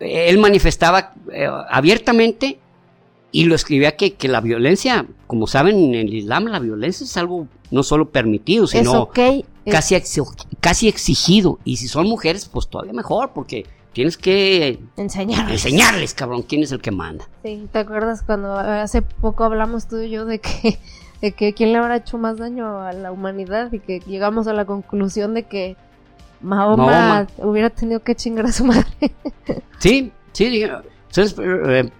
él manifestaba eh, abiertamente y lo escribía que, que, la violencia, como saben en el Islam, la violencia es algo no solo permitido, sino casi, casi exigido. Y si son mujeres, pues todavía mejor, porque tienes que enseñarles. enseñarles, cabrón, quién es el que manda. Sí, ¿te acuerdas cuando hace poco hablamos tú y yo de que, de que quién le habrá hecho más daño a la humanidad y que llegamos a la conclusión de que Mahoma, hubiera tenido que chingar a su madre? [LAUGHS] sí, sí, entonces, eh,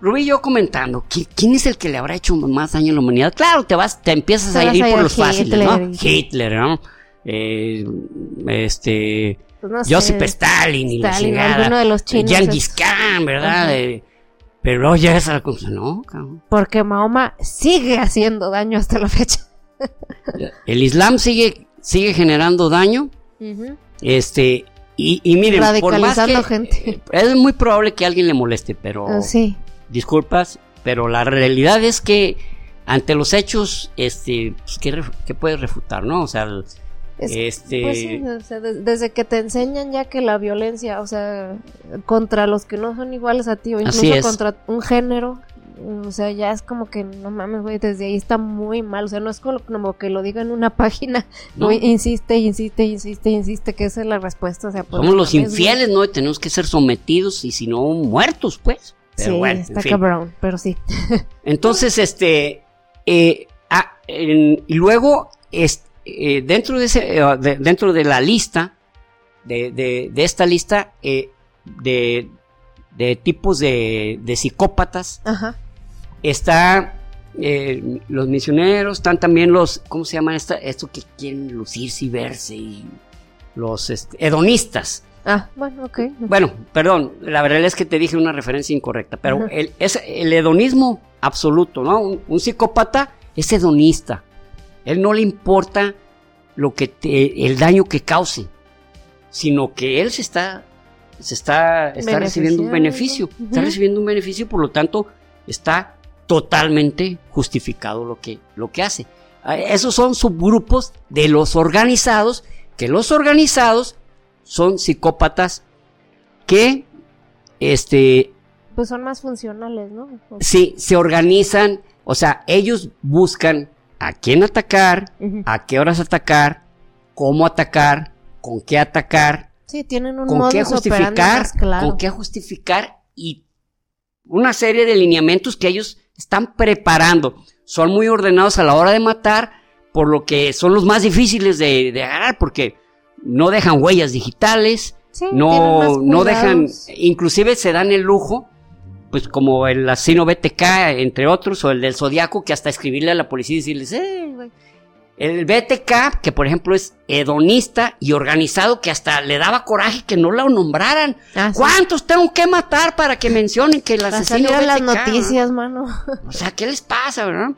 Rubí y yo comentando, ¿quién es el que le habrá hecho más daño a la humanidad? Claro, te vas, te empiezas a ir por los fáciles, ¿no? Hitler, ¿no? Eh, este, pues Joseph Stalin y la chingada. de los chinos. Khan, ¿verdad? pero luego llegas a la conclusión, no, cabrón. Porque Mahoma sigue haciendo daño hasta la fecha. [LAUGHS] El Islam sigue, sigue generando daño. Este, y, y miren, por más que, gente. [LAUGHS] es muy probable que alguien le moleste, pero ah, sí disculpas, pero la realidad es que ante los hechos, este, pues, ¿qué, puedes refutar, no? O sea, este... Pues desde que te enseñan ya que la violencia, o sea, contra los que no son iguales a ti, o incluso contra un género, o sea, ya es como que, no mames, güey, desde ahí está muy mal. O sea, no es como, que lo diga en una [LAUGHS] página. No. insiste, insiste, insiste, insiste, que esa es la respuesta. O sea, pues, Somos los infieles, ¿no? Y tenemos que ser sometidos y si no, muertos, pues sí, está cabrón, pero sí. Entonces, este, eh, ah, y luego, eh, dentro, de ese, eh, dentro de la lista, de, de, esta lista de, de, tipos de, psicópatas, está los misioneros, están también los, ¿cómo se llama esta, esto que quieren lucirse y verse? Y los este, hedonistas. Ah, bueno, ok. Bueno, perdón, la verdad es que te dije una referencia incorrecta, pero el, es el hedonismo absoluto, ¿no? Un, psicópata es hedonista. Él no le importa lo que el daño que cause, sino que él se está, se está, está recibiendo un beneficio, está recibiendo un beneficio, por lo tanto, está totalmente justificado lo que, lo que hace. Ah, esos son subgrupos de los organizados, que los organizados son psicópatas que, este... Pues son más funcionales, ¿no? Sí, se organizan, o sea, ellos buscan a quién atacar, a qué horas atacar, cómo atacar, con qué atacar. Sí, tienen un con qué justificar, con qué justificar y una serie de lineamientos que ellos están preparando. Son muy ordenados a la hora de matar, por lo que son los más difíciles de, de agarrar, porque no dejan huellas digitales, no, no dejan, inclusive se dan el lujo, pues como el asesino BTK, entre otros, o el del Zodiaco, que hasta escribirle a la policía y decirles, eh, El BTK, que por ejemplo es hedonista y organizado, que hasta le daba coraje que no lo nombraran. Ah, ¿Cuántos tengo que matar para que mencionen que el asesino BTK? las noticias, mano. O sea, ¿qué les pasa, verdad?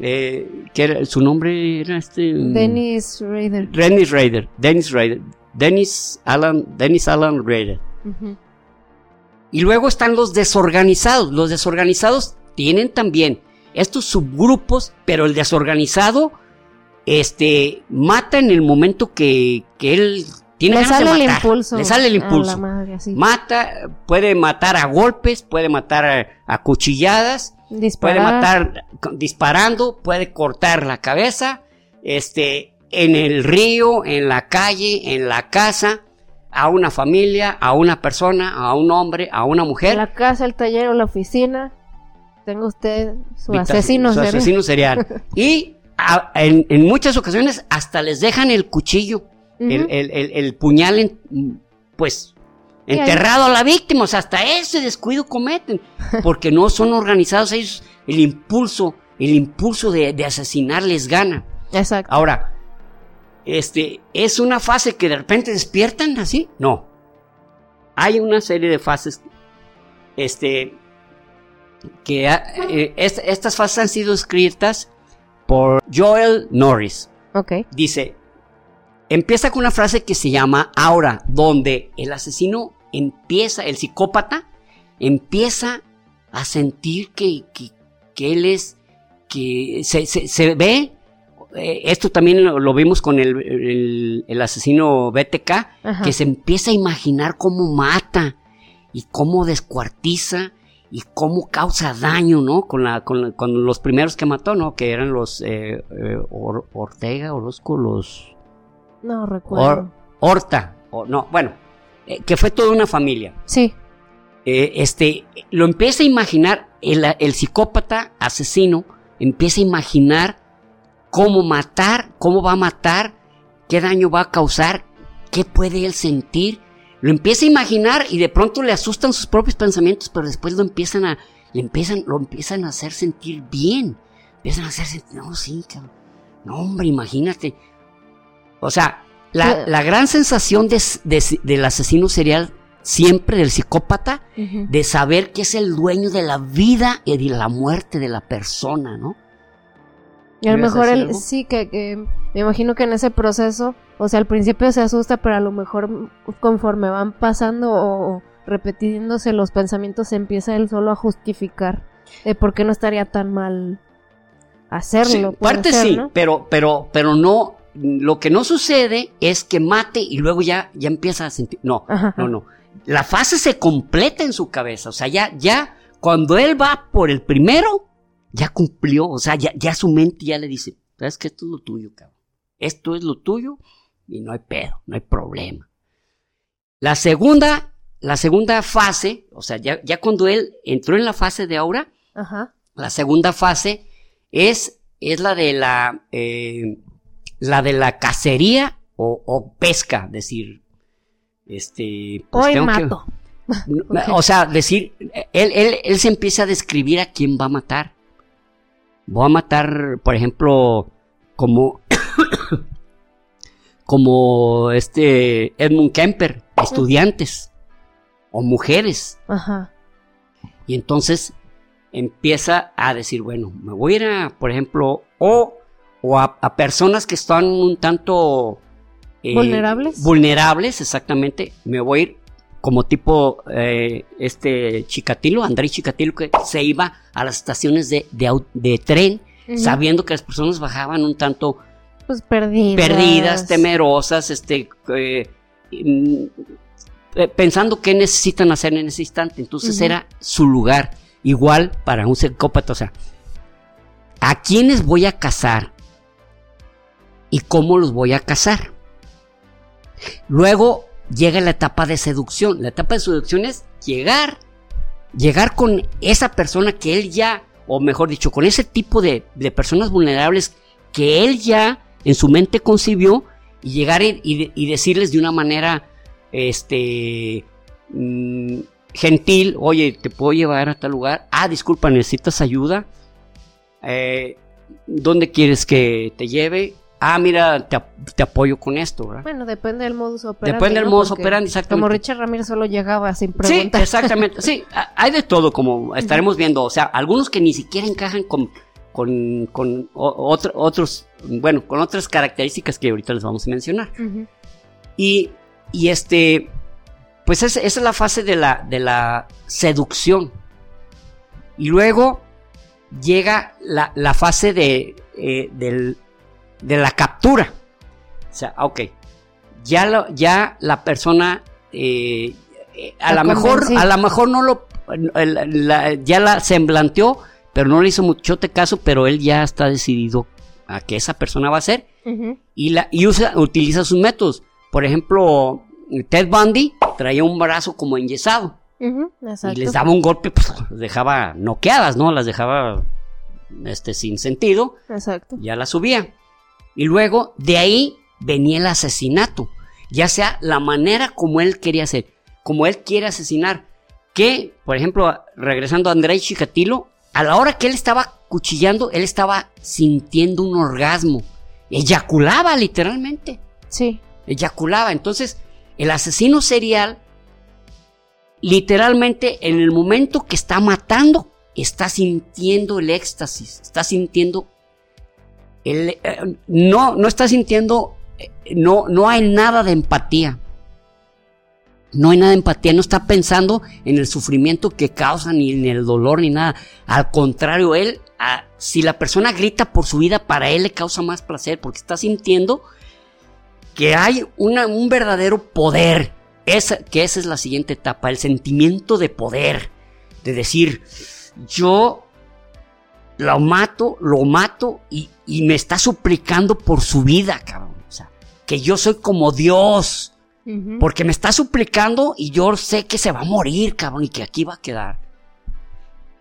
Eh, que su nombre era este. Mm, Dennis Rader. Dennis Rader. Dennis Rader. Dennis Alan, Dennis Alan Rader. Y luego están los desorganizados. Los desorganizados tienen también estos subgrupos, pero el desorganizado este, mata en el momento que, que él tiene le ganas sale de el impulso. Le sale el impulso. madre. Mata, puede matar a golpes, puede matar a, a cuchilladas, Disparar. puede matar disparando, puede cortar la cabeza, este, en el río, en la calle, en la casa, a una familia, a una persona, a un hombre, a una mujer. la casa, el taller o la oficina. Tenga usted su Vita- asesino su serial. asesino serial. [LAUGHS] y a- en, en muchas ocasiones hasta les dejan el cuchillo, el, el- el- el puñal, en- pues, enterrado a la víctima. O sea, hasta ese descuido cometen. [LAUGHS] Porque no son organizados ellos. El impulso, el impulso de, de asesinar les gana. Exacto. Ahora, este, ¿es una fase que de repente despiertan así? No. Hay una serie de fases, este, que ha- eh, est- estas fases han sido escritas por Joel Norris. Ok. Dice, empieza con una frase que se llama ahora, donde el asesino empieza, el psicópata, empieza a sentir que, que, que él es, que se, se- se ve, eh, esto también lo, lo vimos con el, el- el asesino BTK, Ajá. que se empieza a imaginar cómo mata y cómo descuartiza y cómo causa daño, ¿no? Con, la, con, la- con los primeros que mató, ¿no? Que eran los eh, eh, Or- Ortega, Orozco, los No recuerdo. Or- Horta, o no, bueno, que fue toda una familia. Sí. Este, lo empieza a imaginar, el, el psicópata asesino empieza a imaginar cómo matar, cómo va a matar, qué daño va a causar, qué puede él sentir. Lo empieza a imaginar y de pronto le asustan sus propios pensamientos, pero después lo empiezan a, le empiezan, lo empiezan a hacer sentir bien. Empiezan a hacer sentir, no, sí, cabrón. No, hombre, imagínate. O sea, la, la gran sensación de- de- del asesino serial, siempre del psicópata, de saber que es el dueño de la vida y de la muerte de la persona, ¿no? Y a lo ¿Ibas a mejor él, sí, que, que me imagino que en ese proceso, o sea, al principio se asusta, pero a lo mejor conforme van pasando o, repitiéndose los pensamientos, empieza él solo a justificar de por qué no estaría tan mal hacerlo. Sí, parte sí, ¿no? pero, pero, pero no. Lo que no sucede es que mate y luego ya, ya empieza a sentir. No, Ajá, no, no. La fase se completa en su cabeza. O sea, ya, ya, cuando él va por el primero, ya cumplió. O sea, ya, ya su mente ya le dice, sabes que esto es lo tuyo, cabrón. Esto es lo tuyo y no hay pedo, no hay problema. La segunda, la segunda fase, o sea, ya, ya cuando él entró en la fase de aura, Ajá. la segunda fase es, es la de la, eh, la de la cacería o, o pesca, decir, este, pues Hoy tengo mato. [LAUGHS] [LAUGHS] o sea, decir, él, él, él se empieza a describir a quién va a matar. Voy a matar, por ejemplo, como, [COUGHS] como este Edmund Kemper, estudiantes o mujeres. Ajá. Y entonces empieza a decir, bueno, me voy a ir a, por ejemplo, o, o a, a personas que están un tanto... eh, ¿Vulnerables? Vulnerables, exactamente. Me voy a ir como tipo eh, este Chicatilo, André Chicatilo, que se iba a las estaciones de, de tren, sabiendo que las personas bajaban un tanto Pues perdidas. perdidas, temerosas, este, eh, mm, eh, pensando qué necesitan hacer en ese instante. Entonces era su lugar, igual para un psicópata. O sea, ¿a quiénes voy a cazar? ¿Y cómo los voy a cazar? Luego llega la etapa de seducción. La etapa de seducción es llegar, llegar con esa persona que él ya, o mejor dicho, con ese tipo de, de personas vulnerables que él ya en su mente concibió y llegar y, y- decirles de una manera, este, mm, gentil, oye, te puedo llevar a tal lugar. Ah, disculpa, necesitas ayuda. Eh, ¿Dónde quieres que te lleve? Ah, mira, te, ap- te apoyo con esto, ¿verdad? Bueno, depende del modus operandi. Depende del ¿no? modus Porque operandi, exactamente. Como Richard Ramírez solo llegaba sin Sí, preguntar. exactamente. Sí, hay de todo, como estaremos viendo. O sea, algunos que ni siquiera encajan con, con, con otro- otros, bueno, con otras características que ahorita les vamos a mencionar. Y, y este, pues es- esa es la fase de la, de la seducción. Y luego llega la, la fase de, eh, del- de la captura. O sea, ok, ya, ya la persona eh, a lo mejor, a lo mejor no lo, ya la semblanteó, pero no le hizo mucho te caso, pero él ya está decidido a que esa persona va a ser y, la, y usa, utiliza sus métodos. Por ejemplo, Ted Bundy traía un brazo como enyesado. y les daba un golpe, pues las dejaba noqueadas, ¿no? Las dejaba este, sin sentido. Exacto. Ya la subía. Y luego de ahí venía el asesinato. Ya sea la manera como él quería hacer, como él quiere asesinar. Que, por ejemplo, regresando a Andrei Chikatilo, a la hora que él estaba cuchillando, él estaba sintiendo un orgasmo. Eyaculaba literalmente. Sí. Eyaculaba. Entonces, el asesino serial, literalmente, en el momento que está matando, está sintiendo el éxtasis, está sintiendo el, eh, no, no está sintiendo, eh, no, no hay nada de empatía. No hay nada de empatía, no está pensando en el sufrimiento que causa, ni en el dolor, ni nada. Al contrario, él, si la persona grita por su vida, para él le causa más placer, porque está sintiendo que hay un verdadero poder. Esa, que esa es la siguiente etapa, el sentimiento de poder. De decir, yo lo mato, lo mato y, me está suplicando por su vida, cabrón. O sea, que yo soy como Dios. Porque me está suplicando y yo sé que se va a morir, cabrón, y que aquí va a quedar.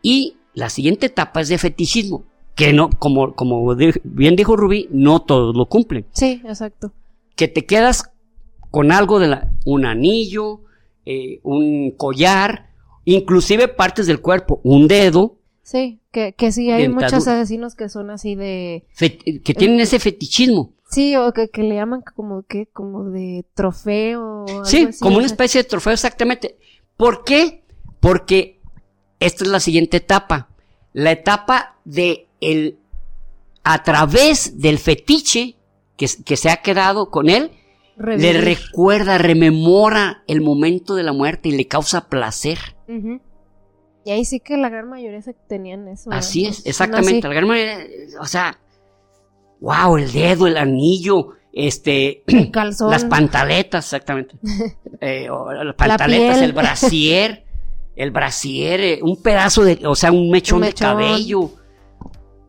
Y la siguiente etapa es de fetichismo, que no, como, como bien dijo Rubí, no todos lo cumplen. Sí, exacto. Que te quedas con algo de la, un anillo, eh, un collar, inclusive partes del cuerpo, un dedo. Sí, que, que sí, hay muchos asesinos que son así de... que tienen ese fetichismo. Sí, o que, le llaman como que, como de trofeo. sí, como una especie de trofeo, exactamente. ¿Por qué? Porque esta es la siguiente etapa. La etapa de el, a través del fetiche que, que se ha quedado con él, le recuerda, rememora el momento de la muerte y le causa placer. Y ahí sí que la gran mayoría se tenían eso. Así es, exactamente. La gran mayoría, o sea, wow, el dedo, el anillo, este, [CLEARS THROAT] calzón. las pantaletas, exactamente. [LAUGHS] eh, las pantaletas, el brasier, el brasier, eh, un pedazo de, o sea, un mechón, de cabello.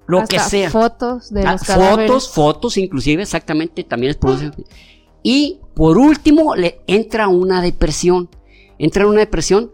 Lo que sea. Fotos de ah, los Fotos, fotos, inclusive, exactamente, también es producción. Y por último, le entra una depresión. Entra una depresión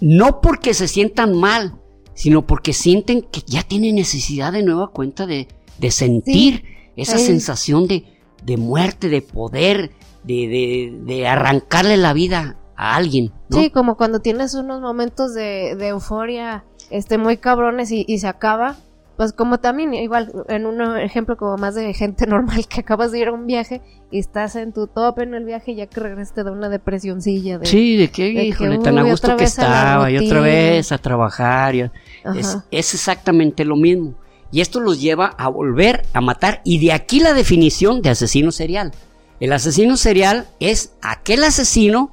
no porque se sientan mal, sino porque sienten que ya tienen necesidad de nueva cuenta de, sentir esa sensación de, muerte, de poder, de, arrancarle la vida a alguien. Sí, como cuando tienes unos momentos de, euforia este, muy cabrones y, y se acaba pues como también, igual, en un ejemplo como más de gente [LAUGHS] normal que acabas de ir a un viaje y estás en tu top en el viaje ya que regresaste de una depresioncilla. De, sí, de que, híjole, tan a gusto que estaba y otra vez a trabajar. es, es exactamente lo mismo. Y esto los lleva a volver a matar. Y de aquí la definición de asesino serial. El asesino serial es aquel asesino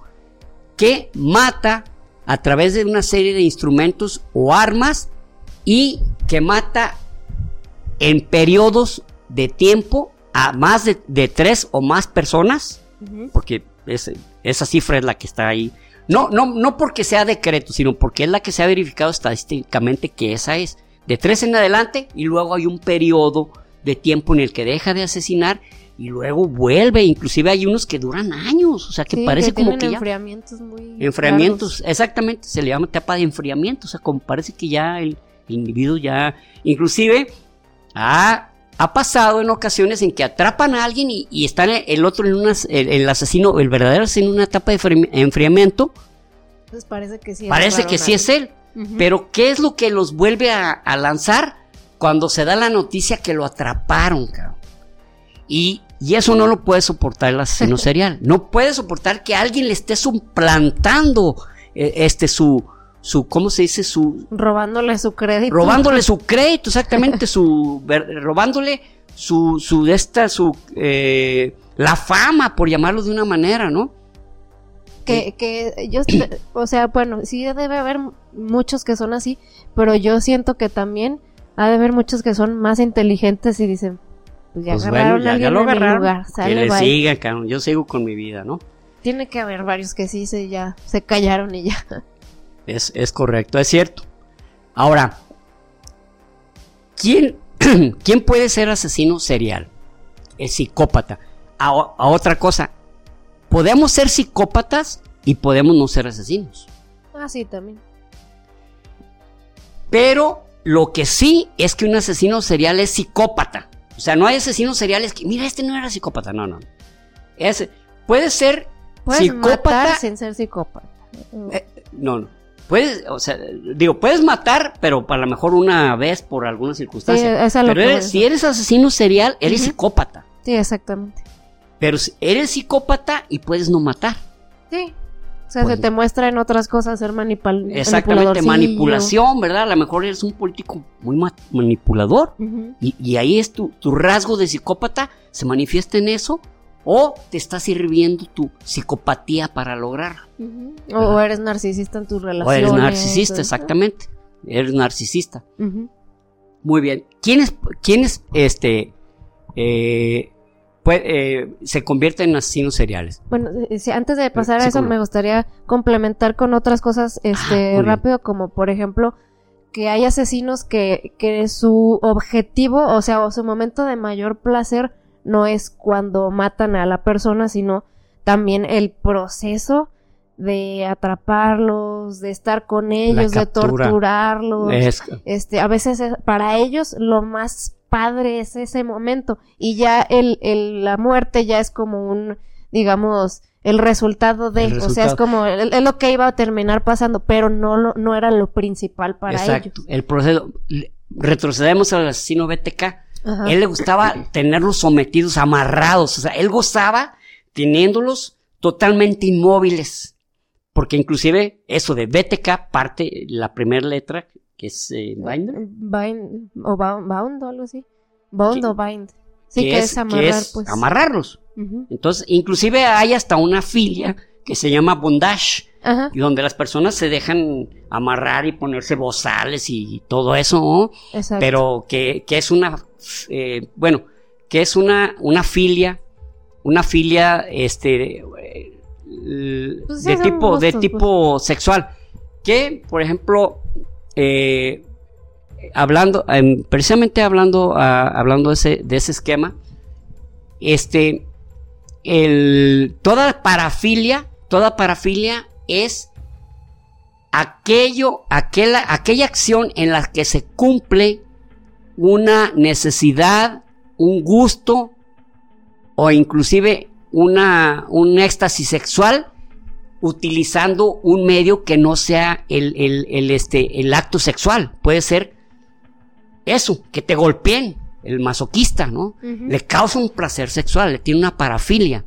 que mata a través de una serie de instrumentos o armas y que mata en periodos de tiempo a más de, tres o más personas, porque esa cifra es la que está ahí. No, no, no porque sea decreto, sino porque es la que se ha verificado estadísticamente que esa es. De tres en adelante y luego hay un periodo de tiempo en el que deja de asesinar y luego vuelve. Inclusive hay unos que duran años, o sea que parece como que ya... Enfriamientos muy... Enfriamientos, exactamente, se le llama etapa de enfriamiento, o sea, como parece que ya el, individuo ya, inclusive, ha, ha pasado en ocasiones en que atrapan a alguien y, y están el otro en unas, el, asesino, el verdadero asesino en una etapa de enfriamiento. Pues parece que sí. Parece que sí es él. Pero ¿qué es lo que los vuelve a, lanzar? Cuando se da la noticia que lo atraparon, cabrón. Y, y eso no lo puede soportar el asesino [LAUGHS] serial. No puede soportar que alguien le esté suplantando eh, este su, su, ¿cómo se dice? Su... Robándole su crédito. Robándole su [LAUGHS] crédito, exactamente, su, robándole su, su, esta, su, eh, la fama, por llamarlo de una manera, ¿no? Que, que yo, o sea, bueno, sí debe haber muchos que son así, pero yo siento que también ha de haber muchos que son más inteligentes y dicen, pues ya pues agarraron a alguien lo agarraron, lugar. que le sigan, yo sigo con mi vida, ¿no? Tiene que haber varios que sí se ya se callaron y ya. [LAUGHS] Es, es correcto, es cierto. Ahora, ¿quién, [CLEARS THROAT] ¿quién puede ser asesino serial? El psicópata. A, a otra cosa, podemos ser psicópatas y podemos no ser asesinos. Ah, sí, también. Pero lo que sí es que un asesino serial es psicópata. O sea, no hay asesinos seriales que, mira, este no era psicópata. No, no. Es, puede ser psicópata. sin ser psicópata. Eh, no, no. Puedes, o sea, digo, puedes matar, pero para lo mejor una vez por alguna circunstancia. pero si eres asesino serial, eres psicópata. Sí, exactamente. Pero eres psicópata y puedes no matar. Sí. O sea, se pues te muestra en otras cosas ser manipul Exactamente, manipulación, ¿verdad? A lo mejor eres un político muy manipulador y, ahí es tu, tu, rasgo de psicópata, se manifiesta en eso o te está sirviendo tu psicopatía para lograrlo. o, eres narcisista en tus relaciones. O eres narcisista, exactamente. Eres narcisista. Muy bien. ¿Quiénes, quiénes, este, eh, eh, se convierten en asesinos seriales. Bueno, eh, antes de pasar a eso, me gustaría complementar con otras cosas este, ah, rápido, como por ejemplo, que hay asesinos que, que su objetivo, o sea, o su momento de mayor placer no es cuando matan a la persona, sino también el proceso de atraparlos, de estar con ellos, de torturarlos. Este, a veces para ellos lo más padre es ese momento y ya el, el, la muerte ya es como un, digamos, el resultado de, o sea, es como, es lo que iba a terminar pasando, pero no, lo, no era lo principal para Exacto. El proceso, retrocedemos al asesino BTK, él le gustaba tenerlos sometidos, amarrados, o sea, él gozaba teniéndolos totalmente inmóviles, porque inclusive eso de BTK parte la primera letra que es eh, Binder. Bind, o bound, o algo así. Bound o Bind. Sí, que, es, amarrar, pues. Amarrarlos. Entonces, inclusive hay hasta una filia que se llama bondage, y donde las personas se dejan amarrar y ponerse bozales y todo eso, ¿no? pero que, que, es una, eh, bueno, que es una, una filia, una filia, este, pues de tipo, de tipo pues. sexual, que, por ejemplo, eh, hablando, precisamente hablando, ah, hablando de ese, de ese esquema, este, el, toda parafilia, toda parafilia es aquello, aquella, aquella acción en la que se cumple una necesidad, un gusto o inclusive una, un éxtasis sexual utilizando un medio que no sea el, el, este, el acto sexual. Puede ser eso, que te golpeen, el masoquista, ¿no? Le causa un placer sexual, le tiene una parafilia.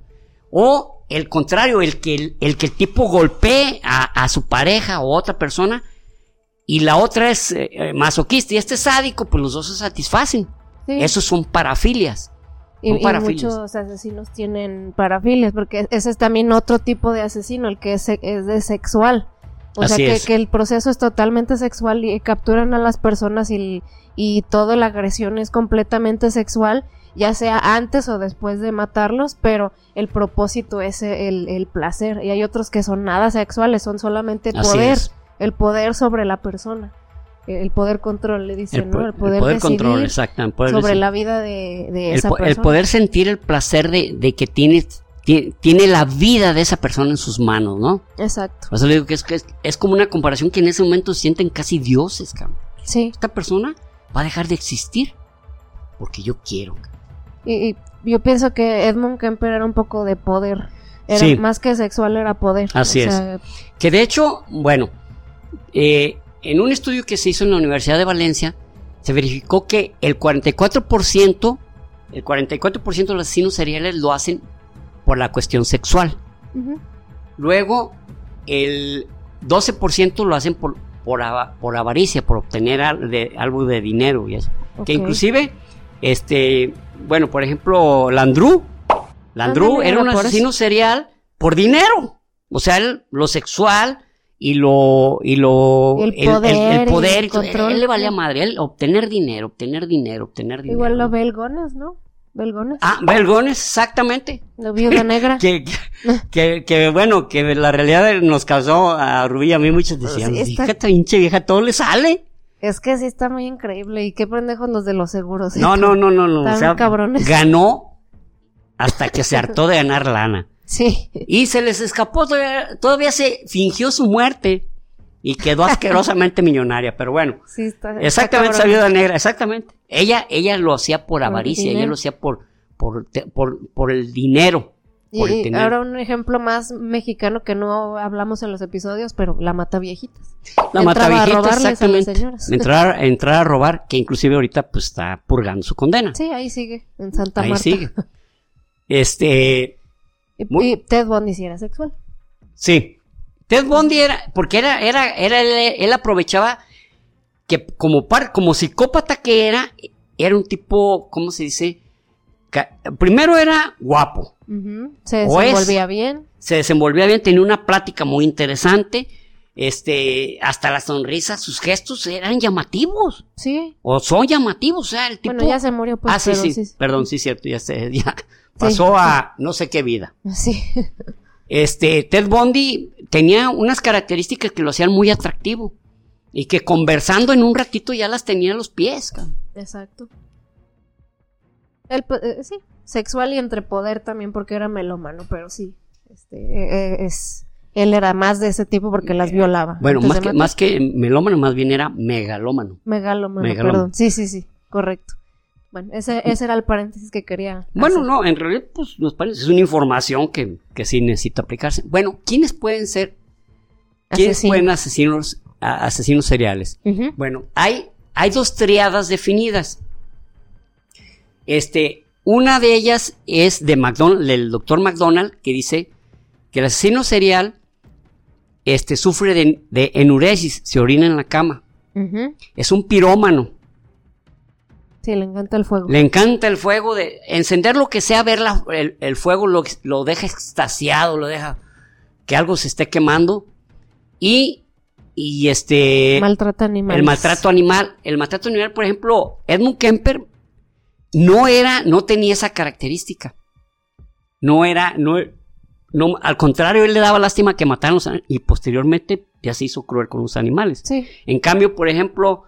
O el contrario, el que el, que el tipo golpee a, su pareja o otra persona y la otra es eh, eh, masoquista y este es sádico, pues los dos se satisfacen. Esos son parafilias. Y, muchos asesinos tienen parafilias, porque ese es también otro tipo de asesino, el que es, es de sexual. O sea, que, que, el proceso es totalmente sexual y capturan a las personas y, y toda la agresión es completamente sexual, ya sea antes o después de matarlos, pero el propósito es el, el placer. Y hay otros que son nada sexuales, son solamente poder, el poder sobre la persona el poder control, le dicen, ¿no? El poder, control, sobre la vida de, de esa persona. El poder sentir el placer de, que tiene, tiene, la vida de esa persona en sus manos, ¿no? Exacto. Por eso le digo que es, es, como una comparación que en ese momento se sienten casi dioses, cabrón. Sí. Esta persona va a dejar de existir porque yo quiero. Y, yo pienso que Edmund Kemper era un poco de poder. Era, Más que sexual era poder. Así es. Que de hecho, bueno, eh, en un estudio que se hizo en la Universidad de Valencia, se verificó que el 44%, el 44% de los asesinos seriales lo hacen por la cuestión sexual. Luego, el 12% lo hacen por, por, avaricia, por obtener algo de dinero y eso. Que inclusive, este, bueno, por ejemplo, Landru, Landru era un asesino serial por dinero. O sea, lo sexual y lo y lo el poder, el, poder control, él, le valía madre él obtener dinero obtener dinero obtener dinero igual lo belgones no Belgones. Ah, Belgones, exactamente. La viuda negra. [LAUGHS] que, que, que, bueno, que la realidad nos causó a Rubí y a mí muchos decían, sí, fíjate, pinche vieja, todo le sale. Es que sí está muy increíble. Y qué pendejos los de los seguros. No, no, no, no, no. o sea, cabrones. Ganó hasta que se hartó de ganar lana. Sí. Y se les escapó, todavía, todavía se fingió su muerte y quedó asquerosamente [LAUGHS] millonaria, pero bueno. Sí, está, exactamente, esa viuda negra, exactamente. Ella, ella lo hacía por avaricia, ella lo hacía por, por, por, por el dinero. y ahora un ejemplo más mexicano que no hablamos en los episodios, pero la mata viejitas. La mata viejitas, exactamente. [LAUGHS] entrar, entrar a robar, que inclusive ahorita pues está purgando su condena. Sí, ahí sigue, en Santa ahí Marta. sigue. [LAUGHS] Este, y, Ted Bundy sí era sexual. Sí. Ted Bundy era, porque era, era, era, él, aprovechaba que como par, como psicópata que era, era un tipo, ¿cómo se dice? primero era guapo. Se desenvolvía bien. Se desenvolvía bien, tenía una plática muy interesante. Este, hasta la sonrisa, sus gestos eran llamativos. Sí. O son llamativos, o sea, el tipo. Bueno, ya se murió, pues. Ah, sí, sí, Perdón, sí, cierto, ya sé, [LAUGHS] ya. Pasó a no sé qué vida. Sí. Este, Ted Bundy tenía unas características que lo hacían muy atractivo. Y que conversando en un ratito ya las tenía a los pies. Exacto. El, eh, sí, sexual y entre poder también porque era melómano, pero sí. Este, eh, eh, es, él era más de ese tipo porque las violaba. Bueno, más que, más que melómano, más bien era megalómano. Megalómano, megalómano. perdón. Sí, sí, sí, correcto. Bueno, ese, ese era el paréntesis que quería. Bueno, no, en realidad, pues nos parece, es una información que, que sí necesita aplicarse. Bueno, ¿quiénes pueden ser? ¿Quiénes pueden asesinos, asesinos seriales? Bueno, hay, hay dos triadas definidas. Este, una de ellas es de McDonald, del doctor McDonald, que dice que el asesino serial este, sufre de, de enuresis, se orina en la cama. Es un pirómano. Sí, le encanta el fuego. Le encanta el fuego de encender lo que sea, ver el, fuego lo, lo, deja extasiado, lo deja que algo se esté quemando. Y, y este... Maltrato animal. El maltrato animal. El maltrato animal, por ejemplo, Edmund Kemper no era, no tenía esa característica. No era, no, no, al contrario, él le daba lástima que mataran los y posteriormente ya se hizo cruel con los animales. Sí. En cambio, por ejemplo,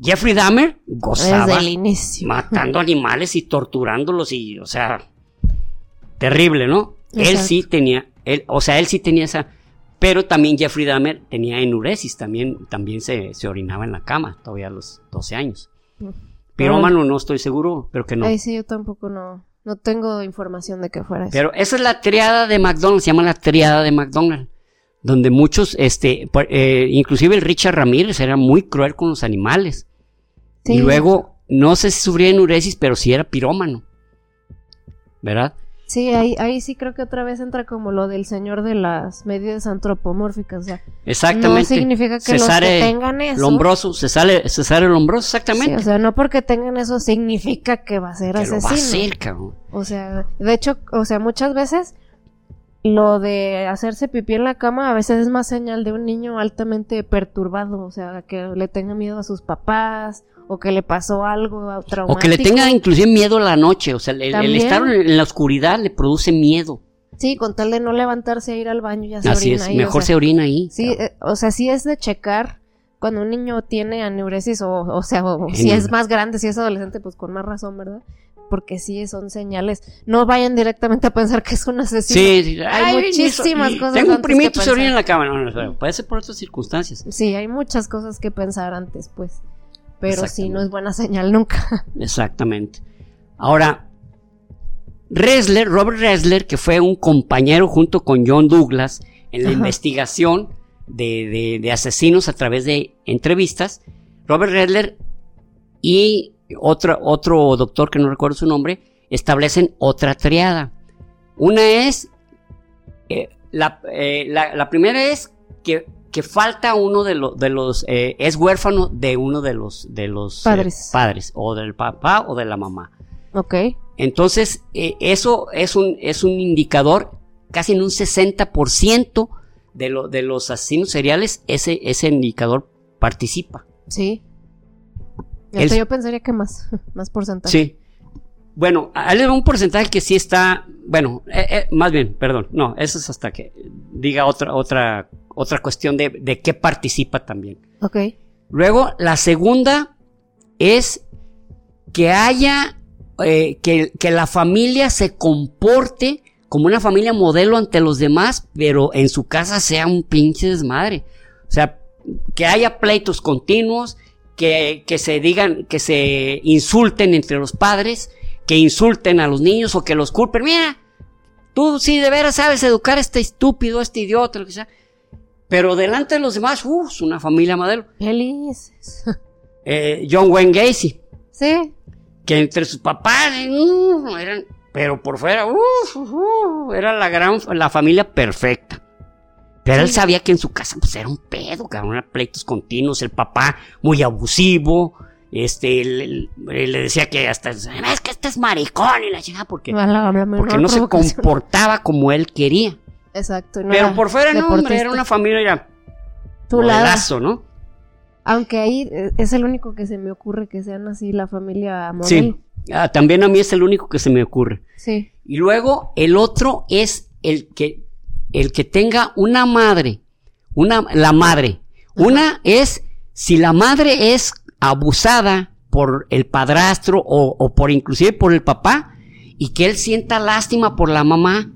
Jeffrey Dahmer gozaba Desde el inicio. matando animales y torturándolos y, o sea, terrible, ¿no? Él sí tenía, él, o sea, él sí tenía esa, pero también Jeffrey Dahmer tenía enuresis, también, también se, orinaba en la cama, todavía a los 12 años. Mm. Pirómano no estoy seguro, pero que no. Ahí sí, yo tampoco no, no tengo información de que fuera eso. Pero esa es la triada de McDonald's, se llama la triada de McDonald's donde muchos, este, eh, inclusive el Richard Ramírez era muy cruel con los animales. Y luego, no sé si sufría enuresis, pero sí era pirómano. ¿Verdad? Sí, ahí, ahí sí creo que otra vez entra como lo del señor de las medidas antropomórficas. O sea, exactamente. No significa que los que tengan eso. Lombroso, se sale, se sale lombroso, exactamente. o sea, no porque tengan eso significa que va a ser asesino. va a ser, cabrón. O sea, de hecho, o sea, muchas veces lo de hacerse pipí en la cama a veces es más señal de un niño altamente perturbado, o sea, que le tenga miedo a sus papás o que le pasó algo traumático. O que le tenga inclusive miedo a la noche, o sea, el, estar en la oscuridad le produce miedo. Sí, con tal de no levantarse a ir al baño ya se Así orina es, mejor se orina ahí. Sí, eh, o sea, sí es de checar cuando un niño tiene aneuresis o, o sea, si es más grande, si es adolescente, pues con más razón, ¿verdad? Porque sí son señales. No vayan directamente a pensar que es un asesino. Sí, hay muchísimas cosas. Tengo un primito se orina en la cama. No, no, puede ser por otras circunstancias. Sí, hay muchas cosas que pensar antes, pues. Pero sí, no es buena señal nunca. [LAUGHS] Exactamente. Ahora, Resler, Robert Resler, que fue un compañero junto con John Douglas en la investigación de, de asesinos a través de entrevistas, Robert Resler y otro, otro doctor que no recuerdo su nombre, establecen otra triada. Una es, eh, eh, la, la, primera es que, que falta uno de, de los, eh, es huérfano de uno de los, de los padres. padres, o del papá o de la mamá. Ok. Entonces, eso es un, es un indicador, casi en un 60% de, lo, de los asesinos seriales, ese, ese indicador participa. Sí yo pensaría que más, [LAUGHS] más porcentaje. Sí. Bueno, hay un porcentaje que sí está, bueno, eh, eh, más bien, perdón, no, eso es hasta que diga otra, otra, otra cuestión de, de qué participa también. Ok. Luego, la segunda es que haya, eh, que, que la familia se comporte como una familia modelo ante los demás, pero en su casa sea un pinche desmadre. O sea, que haya pleitos continuos, que, que se digan, que se insulten entre los padres, que insulten a los niños o que los culpen. Mira, tú sí de veras sabes educar a este estúpido, a este idiota, lo que sea. Pero delante de los demás, uff, es una familia modelo. Felices. [LAUGHS] Eh, John Wayne Gacy. Sí. Que entre sus papás, uh, eran, pero por fuera, uh, era la gran, la familia perfecta. Pero él sabía que en su casa pues era un pedo, cabrón, eran pleitos continuos, el papá muy abusivo, este, le, le decía que hasta, es que este es maricón y la chica porque, porque no se comportaba como él quería. Exacto. Pero por fuera no, hombre, era una familia ya, tu ¿no? Aunque ahí eh, es el único que se me ocurre que sean así la familia modelo. Sí, ah, también a mí es el único que se me ocurre. Sí. Y luego el otro es el que el que tenga una madre, una, la madre. Una es si la madre es abusada por el padrastro o, o, por inclusive por el papá y que él sienta lástima por la mamá,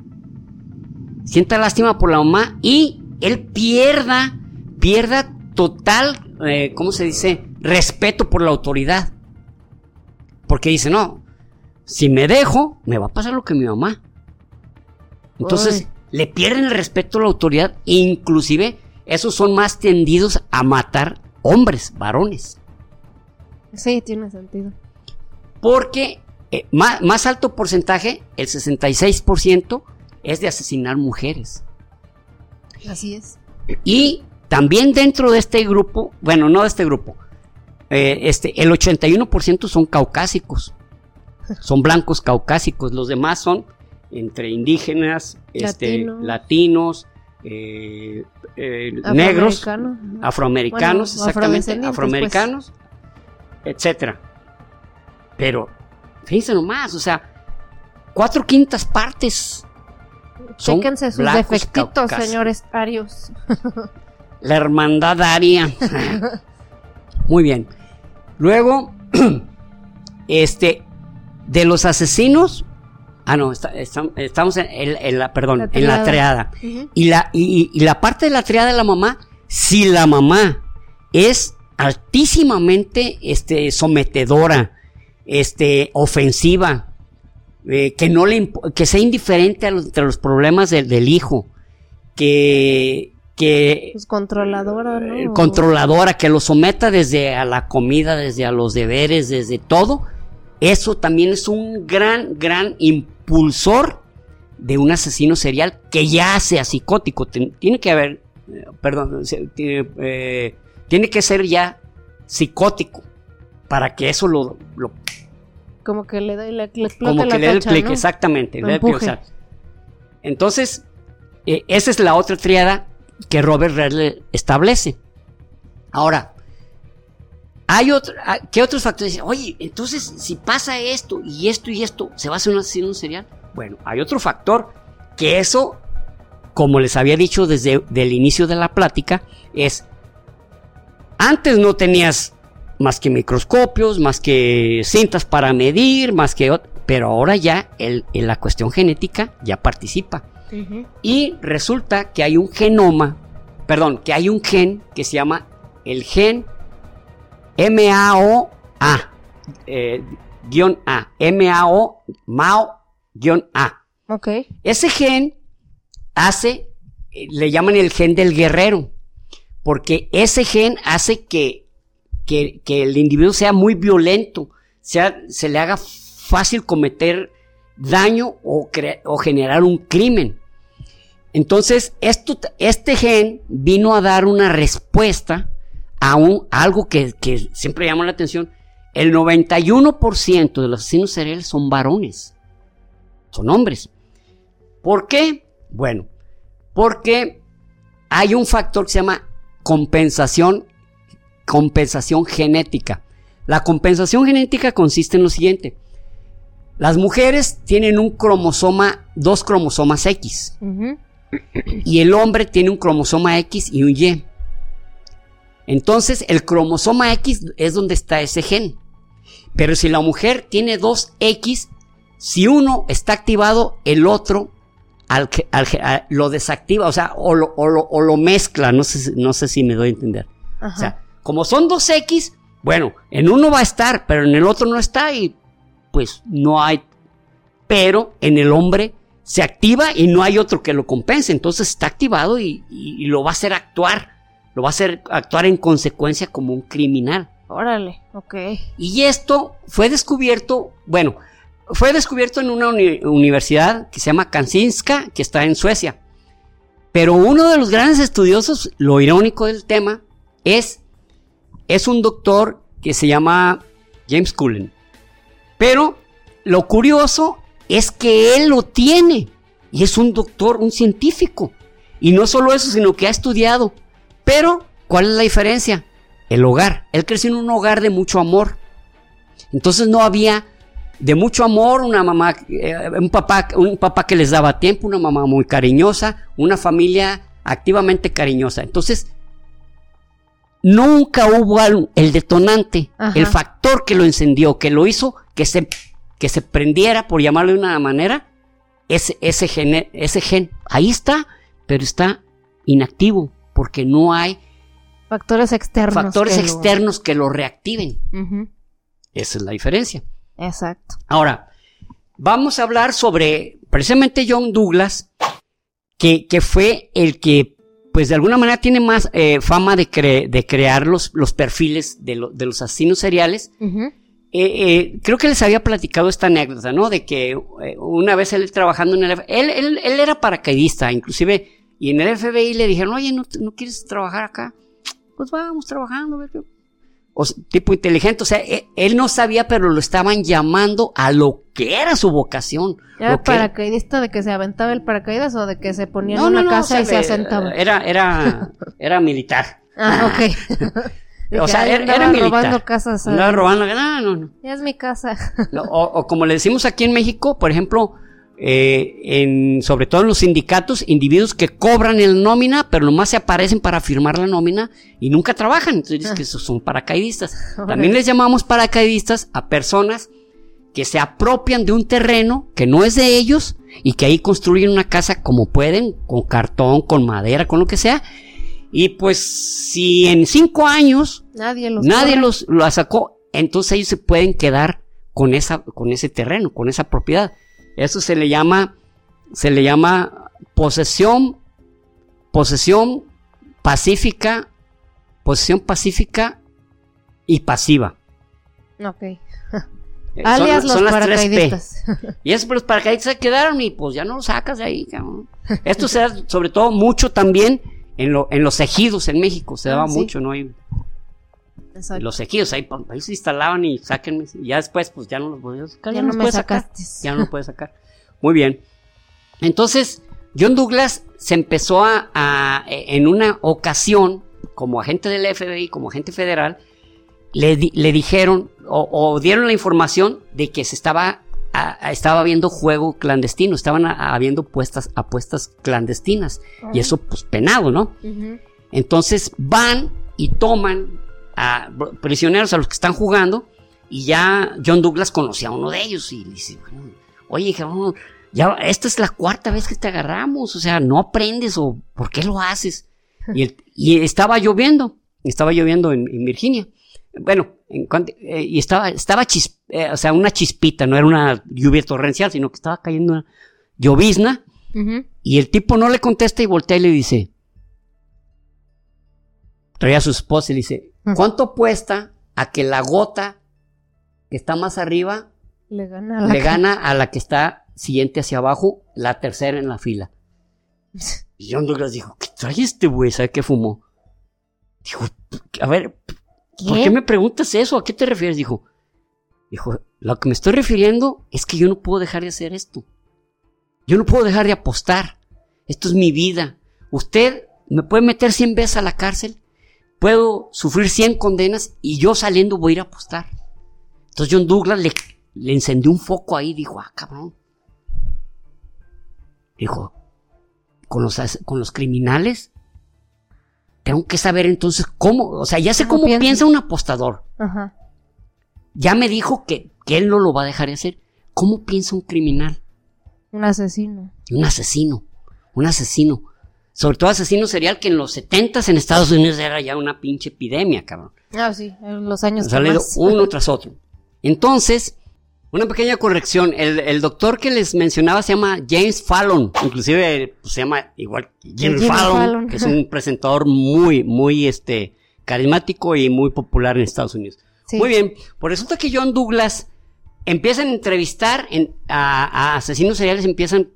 sienta lástima por la mamá y él pierda, pierda total, eh, ¿cómo se dice? Respeto por la autoridad. Porque dice, no, si me dejo, me va a pasar lo que mi mamá. Entonces, le pierden el respeto a la autoridad e inclusive esos son más tendidos a matar hombres, varones. Sí, tiene sentido. Porque eh, más, más, alto porcentaje, el 66%, es de asesinar mujeres. Así es. Y también dentro de este grupo, bueno, no de este grupo, eh, este, el 81% son caucásicos. [LAUGHS] Son blancos caucásicos. Los demás son entre indígenas, este, latinos, eh, eh, negros, afroamericanos, exactamente, afroamericanos, etcétera. Pero, fíjense nomás, o sea, cuatro quintas partes son Chéquense sus defectitos, señores arios. [LAUGHS] La hermandad aria. [LAUGHS] Muy bien. Luego, [CLEARS THROAT] este, de los asesinos, Ah, no, estamos en, la, perdón, en la triada. y, la, y, la parte de la triada de la mamá, si la mamá es altísimamente este, sometedora, este, ofensiva, eh, que no le que sea indiferente a los, los problemas del hijo, que que pues controladora, ¿no? Eh, controladora, que lo someta desde a la comida, desde a los deberes, desde todo, eso también es un gran, gran impulsor de un asesino serial que ya sea psicótico. Tiene que haber, eh, perdón, eh, tiene que ser ya psicótico para que eso lo... como que le, dé le, Como que le dé exactamente. Entonces, eh, esa es la otra triada que Robert Redler establece. Ahora, hay otro, ah, ¿qué otros factores? Oye, entonces, si pasa esto y esto y esto, ¿se va a hacer un asesino serial? Bueno, hay otro factor que eso, como les había dicho desde el inicio de la plática, es, antes no tenías más que microscopios, más que cintas para medir, más que... Pero ahora ya el, la cuestión genética ya participa. Y resulta que hay un genoma, perdón, que hay un gen que se llama el gen M-A-O-A. Eh, guion A. M-A-O, Mao, guion A. Ok. Ese gen hace, eh, le llaman el gen del guerrero, porque ese gen hace que, que, el individuo sea muy violento, sea, se le haga fácil cometer daño o, o generar un crimen. Entonces, esto, este gen vino a dar una respuesta a, algo que, siempre llama la atención. El 91% de los asesinos seriales son varones. Son hombres. ¿Por qué? Bueno, porque hay un factor que se llama compensación, compensación genética. La compensación genética consiste en lo siguiente. Las mujeres tienen un cromosoma, dos cromosomas X. Y el hombre tiene un cromosoma X y un Y. Entonces, el cromosoma X es donde está ese gen. Pero si la mujer tiene dos X, si uno está activado, el otro al, lo desactiva, o sea, o lo, o lo, mezcla, no sé, no sé si me doy a entender. O sea, como son dos X, bueno, en uno va a estar, pero en el otro no está y pues no hay. Pero en el hombre se activa y no hay otro que lo compense. Entonces está activado y, lo va a hacer actuar. Lo va a hacer actuar en consecuencia como un criminal. Órale, ok. Y esto fue descubierto, bueno, fue descubierto en una universidad que se llama Kansinska, que está en Suecia. Pero uno de los grandes estudiosos, lo irónico del tema, es, es un doctor que se llama James Cullen. Pero lo curioso es que él lo tiene. Y es un doctor, un científico. Y no solo eso, sino que ha estudiado. Pero, ¿cuál es la diferencia? El hogar. Él creció en un hogar de mucho amor. Entonces no había de mucho amor, una mamá, eh, un, papá, un papá que les daba tiempo, una mamá muy cariñosa, una familia activamente cariñosa. Entonces, nunca hubo el detonante, el factor que lo encendió, que lo hizo que se, que se prendiera, por llamarlo de una manera, ese, ese, gen, ese gen. Ahí está, pero está inactivo, porque no hay factores externos, factores que, externos lo... que lo reactiven. Esa es la diferencia. Exacto. Ahora, vamos a hablar sobre precisamente John Douglas, que, que fue el que, pues de alguna manera tiene más eh, fama de, de crear los, los perfiles de, de, los asesinos seriales. Eh, eh, creo que les había platicado esta anécdota, ¿no? De que una vez él trabajando en el él, él, era paracaidista, inclusive, y en el FBI le dijeron, oye, ¿no, no quieres trabajar acá? Pues vamos trabajando, a ver qué o, tipo inteligente, o sea, e, él, no sabía, pero lo estaban llamando a lo que era su vocación. ¿Era paracaidista de que se aventaba el paracaídas o de que se ponía en una casa y se asentaba? Era, era, [LAUGHS] era militar. ah, ok. [LAUGHS] o sea, era, era, militar. robando casas. Andaba robando, no, no, no. Ya es mi casa. o, o, como le decimos aquí en México, por ejemplo, eh, en, sobre todo en los sindicatos, individuos que cobran el nómina, pero nomás se aparecen para firmar la nómina y nunca trabajan. Entonces dices que esos son paracaidistas. [LAUGHS] También les llamamos paracaidistas a personas que se apropian de un terreno que no es de ellos y que ahí construyen una casa como pueden, con cartón, con madera, con lo que sea. Y pues si en cinco años nadie los, nadie los lo sacó, entonces ellos se pueden quedar con esa, con ese terreno, con esa propiedad. Eso se le llama, se le llama posesión, posesión pacífica, posesión pacífica y pasiva. Ok. Eh, Alias los paracaidistas. [LAUGHS] Y esos los paracaidistas se quedaron y pues ya no los sacas de ahí, Esto se da sobre todo mucho también en, lo, en los ejidos en México, se daba ah, mucho, ¿no? Los ejidos ahí, ahí, se instalaban y sáquenme. Y ya después, pues ya no los podía sacar. Ya, no, los sacar. Ya no los puede sacar. Muy bien. Entonces, John Douglas se empezó a, en una ocasión, como agente del FBI, como agente federal, le, le dijeron o, dieron la información de que se estaba, estaba habiendo juego clandestino, estaban habiendo puestas, apuestas clandestinas. Y eso, pues, penado, ¿no? Entonces van y toman a prisioneros a los que están jugando y ya John Douglas conocía a uno de ellos y le dice, oye, ya esta es la cuarta vez que te agarramos, o sea, no aprendes o ¿por qué lo haces? [LAUGHS] Y, y estaba lloviendo, estaba lloviendo en, Virginia. Bueno, en, eh, y estaba, estaba eh, o sea, una chispita, no era una lluvia torrencial, sino que estaba cayendo una llovizna. Y el tipo no le contesta y voltea y le dice, traía a su esposa y le dice, ¿cuánto apuesta a que la gota que está más arriba le gana a la, le gana a la que está siguiente hacia abajo, la tercera en la fila? [LAUGHS] Y John Douglas dijo, ¿qué trae este güey? ¿Sabe qué fumó? Dijo, a ver, ¿por qué me preguntas eso? ¿A qué te refieres? Dijo, dijo, lo que me estoy refiriendo es que yo no puedo dejar de hacer esto. Yo no puedo dejar de apostar. Esto es mi vida. Usted me puede meter 100 veces a la cárcel, puedo sufrir 100 condenas y yo saliendo voy a ir a apostar. Entonces John Douglas le, le encendió un foco ahí, dijo, ah, cabrón. Dijo, con los, con los criminales, tengo que saber entonces cómo, o sea, ya sé cómo, piensa? un apostador. Ajá. Ya me dijo que, que él no lo va a dejar de hacer. ¿Cómo piensa un criminal? Un asesino. Un asesino. Un asesino. Sobre todo asesino serial que en los 70 en Estados Unidos era ya una pinche epidemia, cabrón. Ah, sí, en los años. Salido uno [LAUGHS] tras otro. Entonces, una pequeña corrección. El, doctor que les mencionaba se llama James Fallon. Inclusive pues, se llama igual James, Fallon, que es un [LAUGHS] presentador muy, muy este, carismático y muy popular en Estados Unidos. Muy bien. Pues resulta que John Douglas empiezan a entrevistar a, asesinos seriales, empiezan,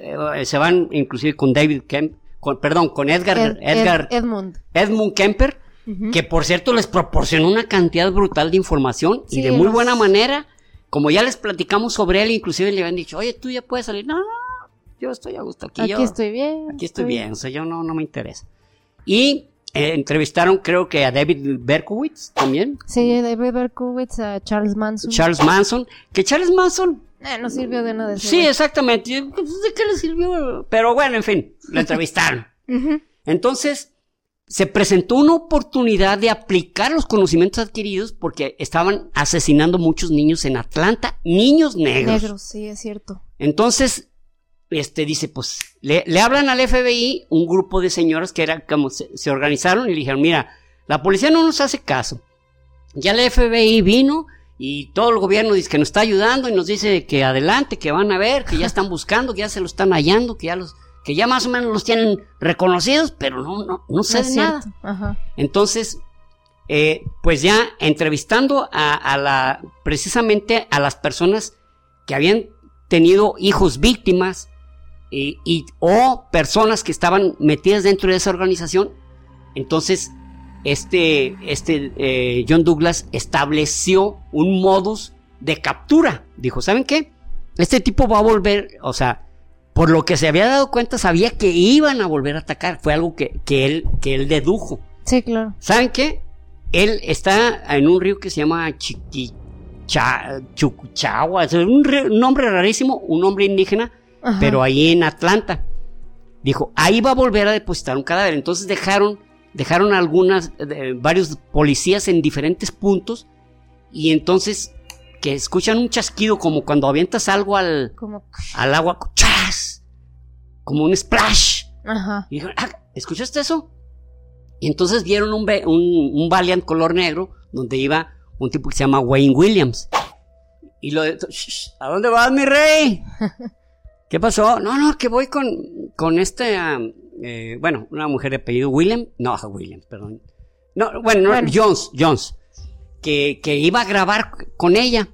eh, se van inclusive con David Kemp, perdón, con Edgar, Edgar Edmund. Edmund Kemper, que por cierto les proporcionó una cantidad brutal de información y de muy buena manera. Como ya les platicamos sobre él, inclusive le habían dicho, oye, tú ya puedes salir. No, no, yo estoy a gusto aquí. Aquí estoy bien. Aquí estoy, bien. o sea, yo no, no me interesa. Y eh, entrevistaron creo que a David Berkowitz también. Sí, David Berkowitz, a Charles Manson. Charles Manson, que Charles Manson... Eh, no sirvió de nada. Sí, exactamente. Pues, ¿De qué le sirvió? Pero bueno, en fin, lo entrevistaron. [LAUGHS] Entonces, se presentó una oportunidad de aplicar los conocimientos adquiridos porque estaban asesinando muchos niños en Atlanta, niños negros. Negros, sí, es cierto. Entonces, este dice, pues, le, hablan al FBI un grupo de señoras que era como se, organizaron y le dijeron, mira, la policía no nos hace caso. Ya el FBI vino y todo el gobierno dice que nos está ayudando y nos dice que adelante, que van a ver, que ya están buscando, que ya se lo están hallando, que ya los, que ya más o menos los tienen reconocidos, pero no, no, no sé nada. Entonces, eh, pues ya entrevistando a, a la, precisamente a las personas que habían tenido hijos víctimas, y, o personas que estaban metidas dentro de esa organización. Entonces, este, este eh, John Douglas estableció un modus de captura. Dijo, ¿saben qué? Este tipo va a volver, o sea, por lo que se había dado cuenta, sabía que iban a volver a atacar. Fue algo que, que, él, que él dedujo. Sí, claro. ¿Saben qué? Él está en un río que se llama Chiquichagua, es un, un nombre rarísimo, un nombre indígena, pero ahí en Atlanta. Dijo, ahí va a volver a depositar un cadáver. Entonces dejaron, dejaron algunas, varios policías en diferentes puntos y entonces que escuchan un chasquido como cuando avientas algo al, al agua, ¡chas! Como un splash. Ajá. Y dijeron, ah, ¿escuchaste eso? Y entonces vieron un, un, un Valiant color negro donde iba un tipo que se llama Wayne Williams. Y lo de, ¿a dónde vas, mi rey? [LAUGHS] ¿Qué pasó? No, no, que voy con, con este, eh, bueno, una mujer de apellido William, no, William, perdón. No, bueno, Jones, Jones, que, que iba a grabar con ella.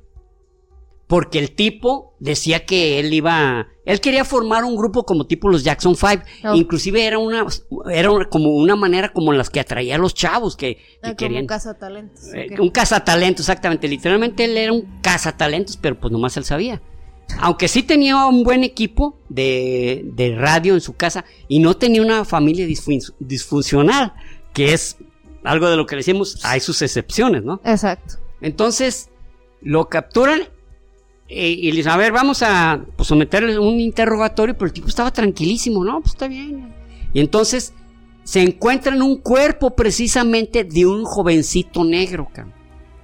Porque el tipo decía que él iba, él quería formar un grupo como tipo los Jackson Five, inclusive era una, era como una manera como las que atraía a los chavos que, ah, querían. Un cazatalentos. Eh, un cazatalentos, exactamente. Literalmente él era un cazatalentos, pero pues nomás él sabía. Aunque sí tenía un buen equipo de, de radio en su casa y no tenía una familia disfuncional, que es algo de lo que decimos, hay sus excepciones, ¿no? Exacto. Entonces, lo capturan eh, y, le dicen, a ver, vamos a pues, someterle un interrogatorio, pero el tipo estaba tranquilísimo, ¿no? Pues está bien. Y entonces se encuentran un cuerpo precisamente de un jovencito negro, cabrón.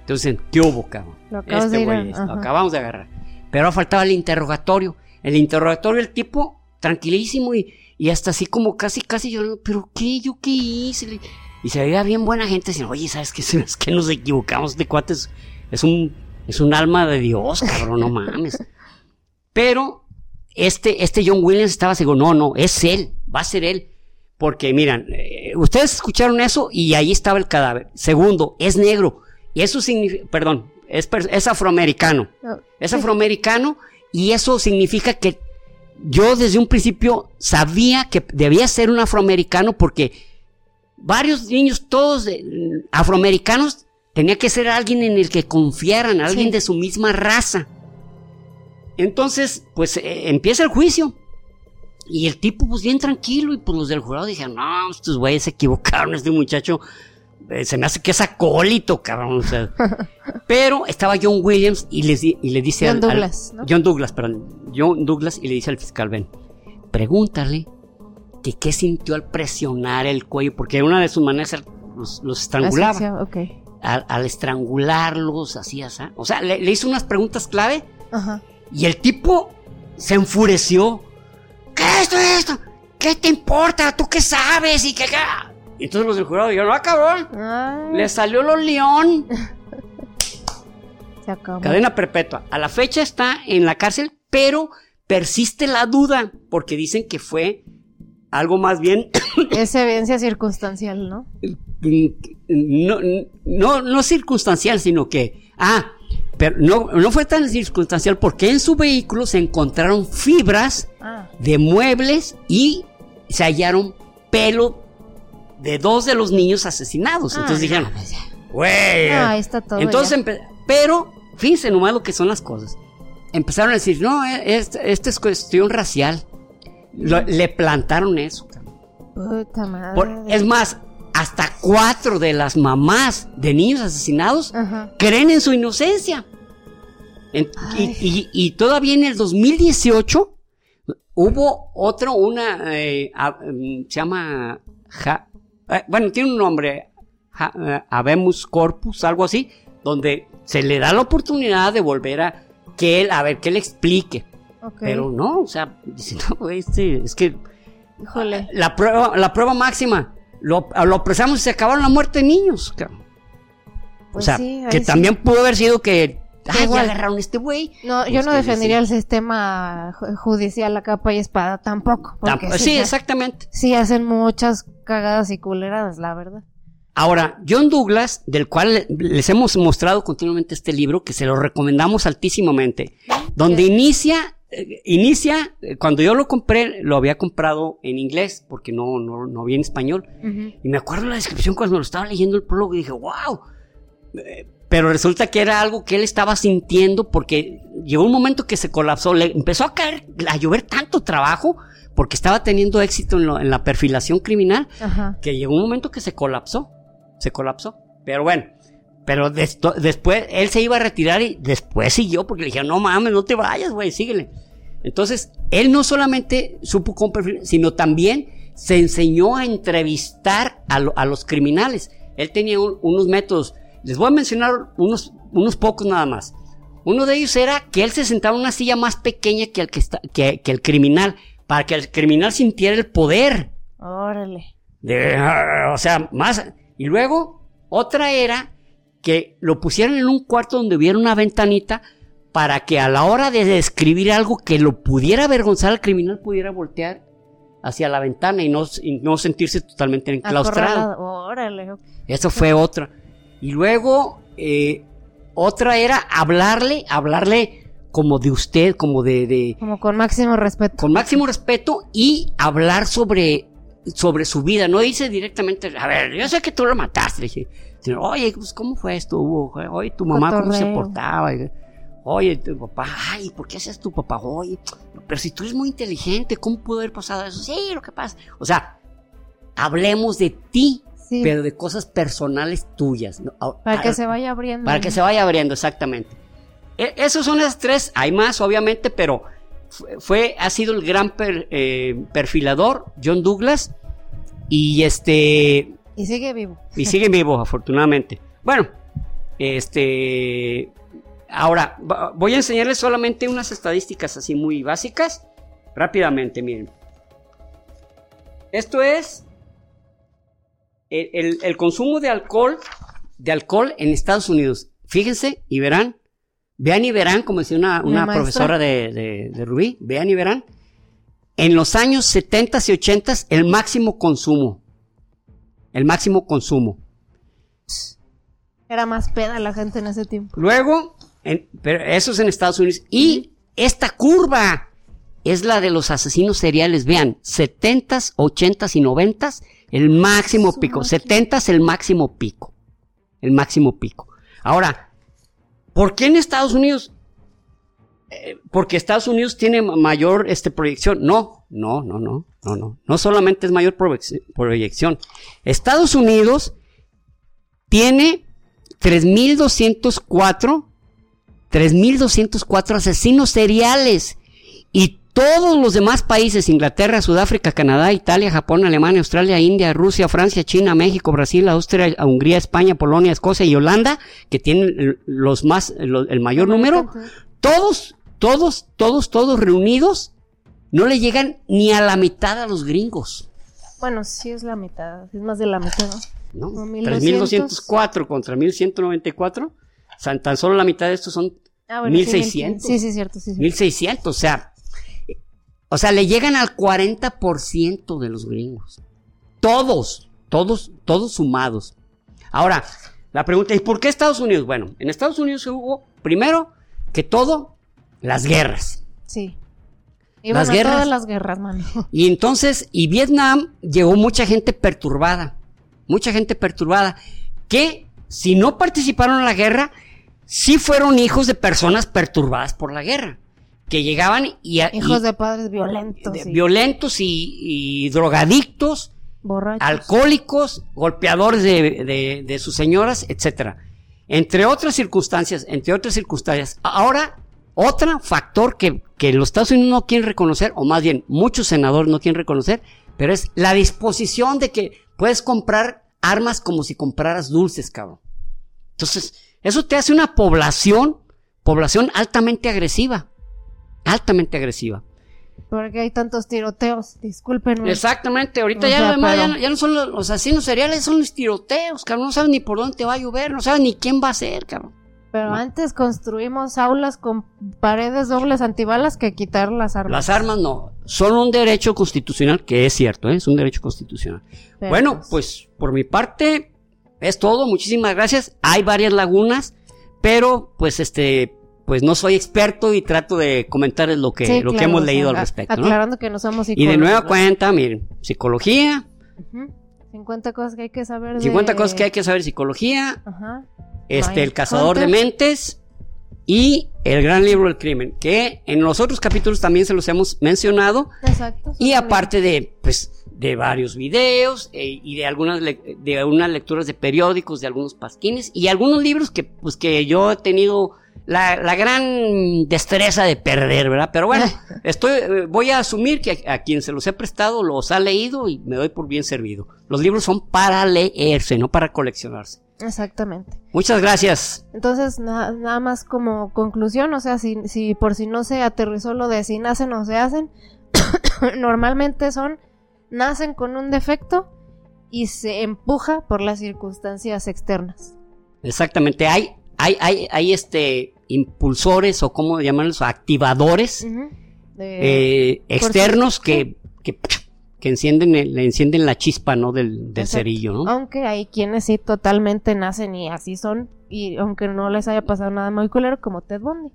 Entonces, ¿qué hubo, cabrón? Lo este güey, lo acabamos de agarrar. Pero faltaba el interrogatorio. El interrogatorio, el tipo tranquilísimo y, y hasta así como casi, casi llorando, pero ¿qué? ¿Yo qué hice? Y se veía bien buena gente diciendo, oye, ¿sabes qué? [LAUGHS] Es que nos equivocamos de cuates. Es un, es un alma de Dios, cabrón, no mames. Pero este, este John Williams estaba seguro, no, no, es él, va a ser él. Porque miran, eh, ustedes escucharon eso y ahí estaba el cadáver. Segundo, es negro. Y eso significa, perdón, es, afroamericano. Es afroamericano y eso significa que yo desde un principio sabía que debía ser un afroamericano porque varios niños, todos afroamericanos, tenía que ser alguien en el que confiaran, alguien de su misma raza. Entonces, pues eh, empieza el juicio. Y el tipo, pues bien tranquilo, y pues los del jurado dijeron, no, estos güeyes se equivocaron, este muchacho eh, se me hace que es acólito, cabrón. [LAUGHS] pero estaba John Williams y le, y le dice John Douglas, ¿no? John Douglas, perdón. John Douglas y le dice al fiscal, ven, pregúntale que qué sintió al presionar el cuello, porque una de sus maneras los, los estrangulaba. Al, estrangularlos, así, así. O sea, le, hizo unas preguntas clave y el tipo se enfureció. ¿Qué es esto, esto? ¿Qué te importa? ¿Tú qué sabes? Y qué, y entonces los del jurado dijeron, ¡ah, cabrón! Le salió lo león. [LAUGHS] Se acabó. Cadena perpetua. A la fecha está en la cárcel, pero persiste la duda, porque dicen que fue algo más bien... [COUGHS] es evidencia circunstancial, ¿no? No, no, no circunstancial, sino que... Ah, pero no, no fue tan circunstancial porque en su vehículo se encontraron fibras ah. de muebles y se hallaron pelo de dos de los niños asesinados. Entonces ah, dijeron, güey. Ah, está todo. Entonces, pero, fíjense nomás lo que son las cosas. Empezaron a decir, no, esta es cuestión racial. le plantaron eso. Puta madre. es más, hasta cuatro de las mamás de niños asesinados creen en su inocencia. y, todavía en el 2018 hubo otro, una, eh, mm, se llama eh, bueno, tiene un nombre, eh, Habemus Corpus, algo así, donde se le da la oportunidad de volver a que él, a ver, que él explique. Pero no, o sea, dice, no, este, es que Híjole. La prueba, la prueba máxima, lo, lo apresamos y se acabaron la muerte de niños. Pues o sea, que también pudo haber sido que Ya agarraron a este güey. No, yo no defendería el sistema judicial a capa y espada tampoco. sí, exactamente. Sí, hacen muchas cagadas y culeradas, la verdad. Ahora, John Douglas, del cual les hemos mostrado continuamente este libro, que se lo recomendamos altísimamente, donde inicia, eh, inicia, eh, cuando yo lo compré, lo había comprado en inglés, porque no, no, no había en español. Y me acuerdo la descripción cuando lo estaba leyendo el prólogo y dije, wow. Pero resulta que era algo que él estaba sintiendo porque llegó un momento que se colapsó, le empezó a caer, a llover tanto trabajo porque estaba teniendo éxito en, la perfilación criminal que llegó un momento que se colapsó, se colapsó. Pero bueno, pero después él se iba a retirar y después siguió porque le dijeron, no mames, no te vayas, güey, síguele. Entonces, él no solamente supo con perfil, sino también se enseñó a entrevistar a, los criminales. Él tenía unos métodos les voy a mencionar unos, unos pocos nada más. Uno de ellos era que él se sentaba en una silla más pequeña que el, que, está, que, el criminal, para que el criminal sintiera el poder. Órale. o sea, más. Y luego, otra era que lo pusieran en un cuarto donde hubiera una ventanita para que a la hora de describir algo que lo pudiera avergonzar al criminal pudiera voltear hacia la ventana y no, no sentirse totalmente enclaustrado. Órale. Eso fue otra. Y luego, eh, otra era hablarle, hablarle como de usted, como de, Como con máximo respeto. Con máximo respeto y hablar sobre, sobre su vida. No dice directamente, a ver, yo sé que tú lo mataste. Dije, sino, oye, pues, ¿cómo fue esto? Oye, tu mamá, ¿cómo se portaba? Oye, tu papá, ay, ¿por qué haces tu papá? Oye, pero si tú eres muy inteligente, ¿cómo pudo haber pasado eso? Sí, lo que pasa. O sea, hablemos de ti, pero de cosas personales tuyas. Para que se vaya abriendo. Para que se vaya abriendo, exactamente. E, esos son las tres, hay más obviamente, pero fue, ha sido el gran eh, perfilador, John Douglas, y este... Y sigue vivo. Y sigue [LAUGHS] vivo, afortunadamente. Bueno, este... Ahora, voy a enseñarles solamente unas estadísticas así muy básicas. Rápidamente, miren. Esto es el, consumo de alcohol, de alcohol en Estados Unidos. Fíjense y verán, vean y verán, como decía una, profesora de, Rubí, vean y verán, en los años 70 y 80 el máximo consumo. El máximo consumo. Era más peda la gente en ese tiempo. Luego, pero eso es en Estados Unidos. Y esta curva es la de los asesinos seriales. Vean, 70s, 80s y 90s el máximo pico. 70 es el máximo pico. El máximo pico. Ahora, ¿por qué en Estados Unidos? Eh, porque Estados Unidos tiene mayor este, proyección. No, no, no, no, no, no. No solamente es mayor proyección. Estados Unidos tiene 3.204, 3.204 asesinos seriales. Y todos los demás países, Inglaterra, Sudáfrica, Canadá, Italia, Japón, Alemania, Australia, India, Rusia, Francia, China, México, Brasil, Austria, Hungría, España, Polonia, Escocia y Holanda, que tienen los más, el mayor número, todos, todos, todos, todos reunidos, no le llegan ni a la mitad a los gringos. Bueno, sí es la mitad, es más de la mitad. ¿no? 3.204 contra 1.194, tan solo la mitad de estos son 1.600. Ah, sí, sí, cierto. Sí, 1.600, o sea, o sea, le llegan al 40% de los gringos. Todos, todos, todos sumados. Ahora, la pregunta es, ¿por qué Estados Unidos? Bueno, en Estados Unidos hubo, primero que todo, las guerras. Sí. Y las guerras. todas las guerras, mano. [LAUGHS] Y entonces, y Vietnam llegó mucha gente perturbada mucha gente perturbada, que si no participaron en la guerra, sí fueron hijos de personas perturbadas por la guerra, que llegaban y... Hijos de padres violentos. Violentos y, drogadictos, alcohólicos, golpeadores de, sus señoras, etcétera. Entre otras circunstancias, entre otras circunstancias. Ahora, otro factor que, que los Estados Unidos no quieren reconocer, o más bien muchos senadores no quieren reconocer, pero es la disposición de que Puedes comprar armas como si compraras dulces, cabrón. Entonces, eso te hace una población, población altamente agresiva. Altamente agresiva. Porque hay tantos tiroteos, disculpen. Exactamente, ahorita ya, ya, no son los, asesinos seriales, son los tiroteos, cabrón. No sabes ni por dónde te va a llover, no sabes ni quién va a ser, cabrón. Pero antes construimos aulas con paredes dobles antibalas que quitar las armas. Las armas no, son un derecho constitucional, que es cierto, ¿eh? es un derecho constitucional. bueno, pues, pues por mi parte es todo, muchísimas gracias. Hay varias lagunas, pero pues este, pues no soy experto y trato de comentarles lo que, lo que hemos leído al respecto. Aclarando que no somos psicólogos. Y de nueva cuenta, miren, psicología. 50 cosas que hay que saber. 50 cosas que hay que saber psicología. Ajá este, El Cazador de Mentes y El Gran Libro del Crimen, que en los otros capítulos también se los hemos mencionado. Exacto. Y aparte de, pues, de varios videos eh, y de algunas, de algunas lecturas de periódicos, de algunos pasquines y algunos libros que, pues, que yo he tenido la, gran destreza de perder, ¿verdad? Pero bueno, [LAUGHS] estoy, voy a asumir que a, a, quien se los he prestado los ha leído y me doy por bien servido. Los libros son para leerse, no para coleccionarse. Exactamente. Muchas gracias. Entonces, nada más como conclusión, o sea, si, si por si no se aterrizó lo de si nacen o se hacen, [COUGHS] normalmente son, nacen con un defecto y se empuja por las circunstancias externas. Exactamente, hay, hay, hay, hay este impulsores o cómo llamarlos, activadores eh, externos que, que que encienden le encienden la chispa, ¿no? Del, cerillo, ¿no? Aunque hay quienes sí totalmente nacen y así son, y aunque no les haya pasado nada muy culero, como Ted Bundy.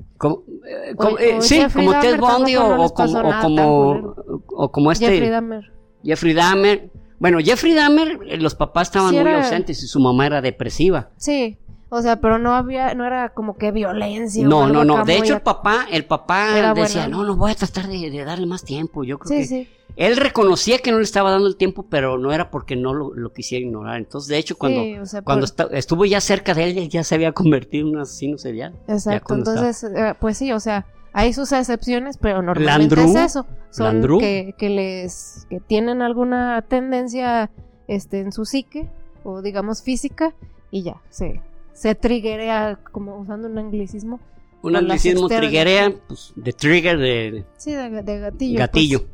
Eh, eh, sí, como Ted Bundy o, como, o, como, este... Jeffrey Dahmer. Jeffrey Dahmer. Bueno, Jeffrey Dahmer, los papás estaban muy ausentes y su mamá era depresiva. Sí. O sea, pero no había, no era como que violencia. No, no, no. De hecho, el papá, el papá decía, no, no voy a tratar de, darle más tiempo. Yo creo que sí. él reconocía que no le estaba dando el tiempo, pero no era porque no lo, quisiera ignorar. Entonces, de hecho, cuando, cuando estuvo ya cerca de él, ya se había convertido en un asesino serial. Exacto. Entonces, eh, pues sí, o sea, hay sus excepciones, pero normalmente es eso. Son que, que les, que tienen alguna tendencia, este, en su psique, o digamos física, y ya, sí se triggerea, como usando un anglicismo. Un anglicismo triggerea, pues, de trigger de, sí, de, gatillo. Gatillo. Pues.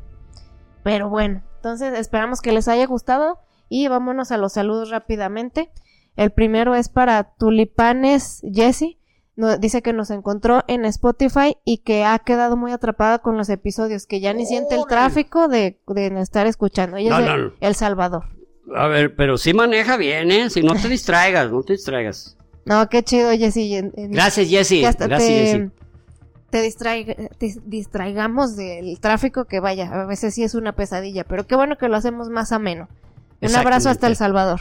Pero bueno, entonces esperamos que les haya gustado y vámonos a los saludos rápidamente. El primero es para Tulipanes Jesse. dice que nos encontró en Spotify y que ha quedado muy atrapada con los episodios, que ya ni siente el tráfico de, estar escuchando. Ella es El Salvador. A ver, pero sí maneja bien, ¿eh? Si no te [LAUGHS] distraigas, no te distraigas. No, qué chido, Jessy. Gracias, Jessy. Gracias, te, Te, distraigamos del tráfico, que vaya, a veces sí es una pesadilla, pero qué bueno que lo hacemos más ameno. Un abrazo hasta El Salvador.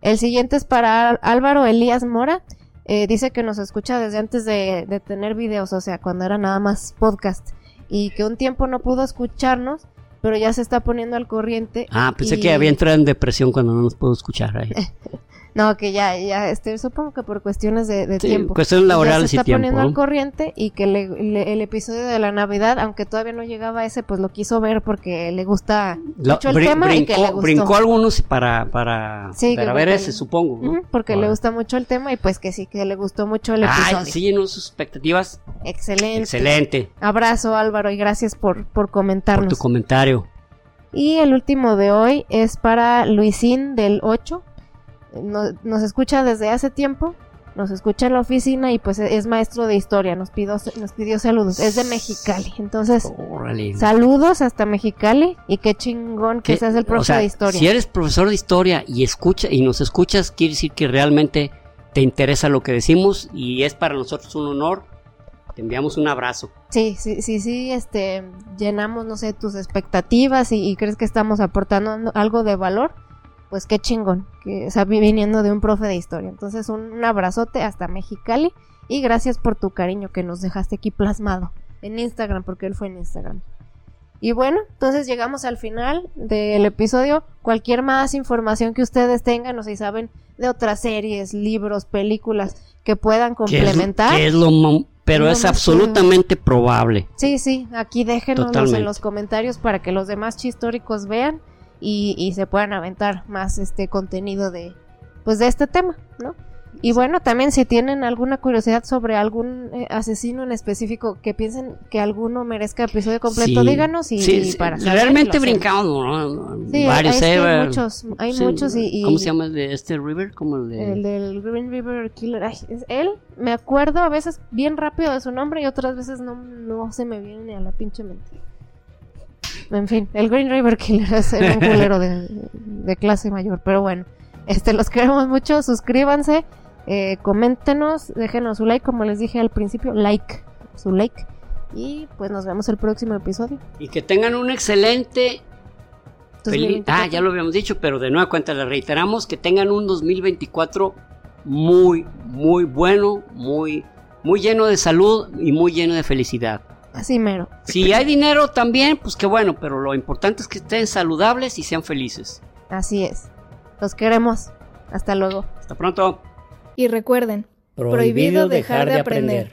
El siguiente es para Álvaro Elías Mora. Eh, dice que nos escucha desde antes de, tener videos, o sea, cuando era nada más podcast. Y que un tiempo no pudo escucharnos, pero ya se está poniendo al corriente. Ah, pensé que había entrado en depresión cuando no nos pudo escuchar. Ahí. [LAUGHS] No, que ya, ya, este, supongo que por cuestiones de, de tiempo. Cuestiones laborales se está poniendo ¿no? al corriente y que el episodio de la Navidad, aunque todavía no llegaba a ese, pues lo quiso ver porque le gusta mucho el tema brincó, y que le gustó. Brincó algunos para, para, para ver ese, supongo. ¿no? porque le gusta mucho el tema y pues que sí, que le gustó mucho el episodio. Ay, sí, llenó sus expectativas. Excelente. Excelente. Abrazo Álvaro y gracias por, por comentarnos. Por tu comentario. Y el último de hoy es para Luisín del 8 nos escucha desde hace tiempo, nos escucha en la oficina y pues es maestro de historia, nos pidió, nos pidió saludos, es de Mexicali, entonces saludos hasta Mexicali y qué chingón que seas el profesor de historia. Si eres profesor de historia y escucha y nos escuchas, quiere decir que realmente te interesa lo que decimos y es para nosotros un honor. Te enviamos un abrazo. Sí, sí, sí, sí, este, llenamos, no sé, tus expectativas y, y crees que estamos aportando algo de valor pues qué chingón, que o viniendo de un profe de historia. Entonces un, abrazote hasta Mexicali y gracias por tu cariño que nos dejaste aquí plasmado en Instagram, porque él fue en Instagram. Y bueno, entonces llegamos al final del episodio. Cualquier más información que ustedes tengan o si saben de otras series, libros, películas que puedan complementar. es lo, pero es, absolutamente probable. Sí, sí, aquí déjenos en los comentarios para que los demás chistóricos vean y, se puedan aventar más este contenido de pues de este tema, ¿no? Y bueno, también si tienen alguna curiosidad sobre algún eh, asesino en específico que piensen que alguno merezca episodio completo, díganos y, para realmente brincamos, ¿no? Sí, Varios, hay, muchos, hay muchos y, ¿Cómo se llama el de este River? como el, de... el del Green River Killer. es él, me acuerdo a veces bien rápido de su nombre y otras veces no, no se me viene a la pinche mente. En fin, el Green River Killer es un culero de, clase mayor, pero bueno, este los queremos mucho, suscríbanse, eh, coméntenos, déjenos su like, como les dije al principio, like, su like, y pues nos vemos el próximo episodio. Y que tengan un excelente... Ah, ya lo habíamos dicho, pero de nueva cuenta le reiteramos que tengan un 2024 muy, muy bueno, muy, muy lleno de salud y muy lleno de felicidad. Así mero. Si hay dinero también, pues qué bueno, pero lo importante es que estén saludables y sean felices. Así es. Los queremos. Hasta luego. Hasta pronto. Y recuerden, prohibido, dejar, de aprender.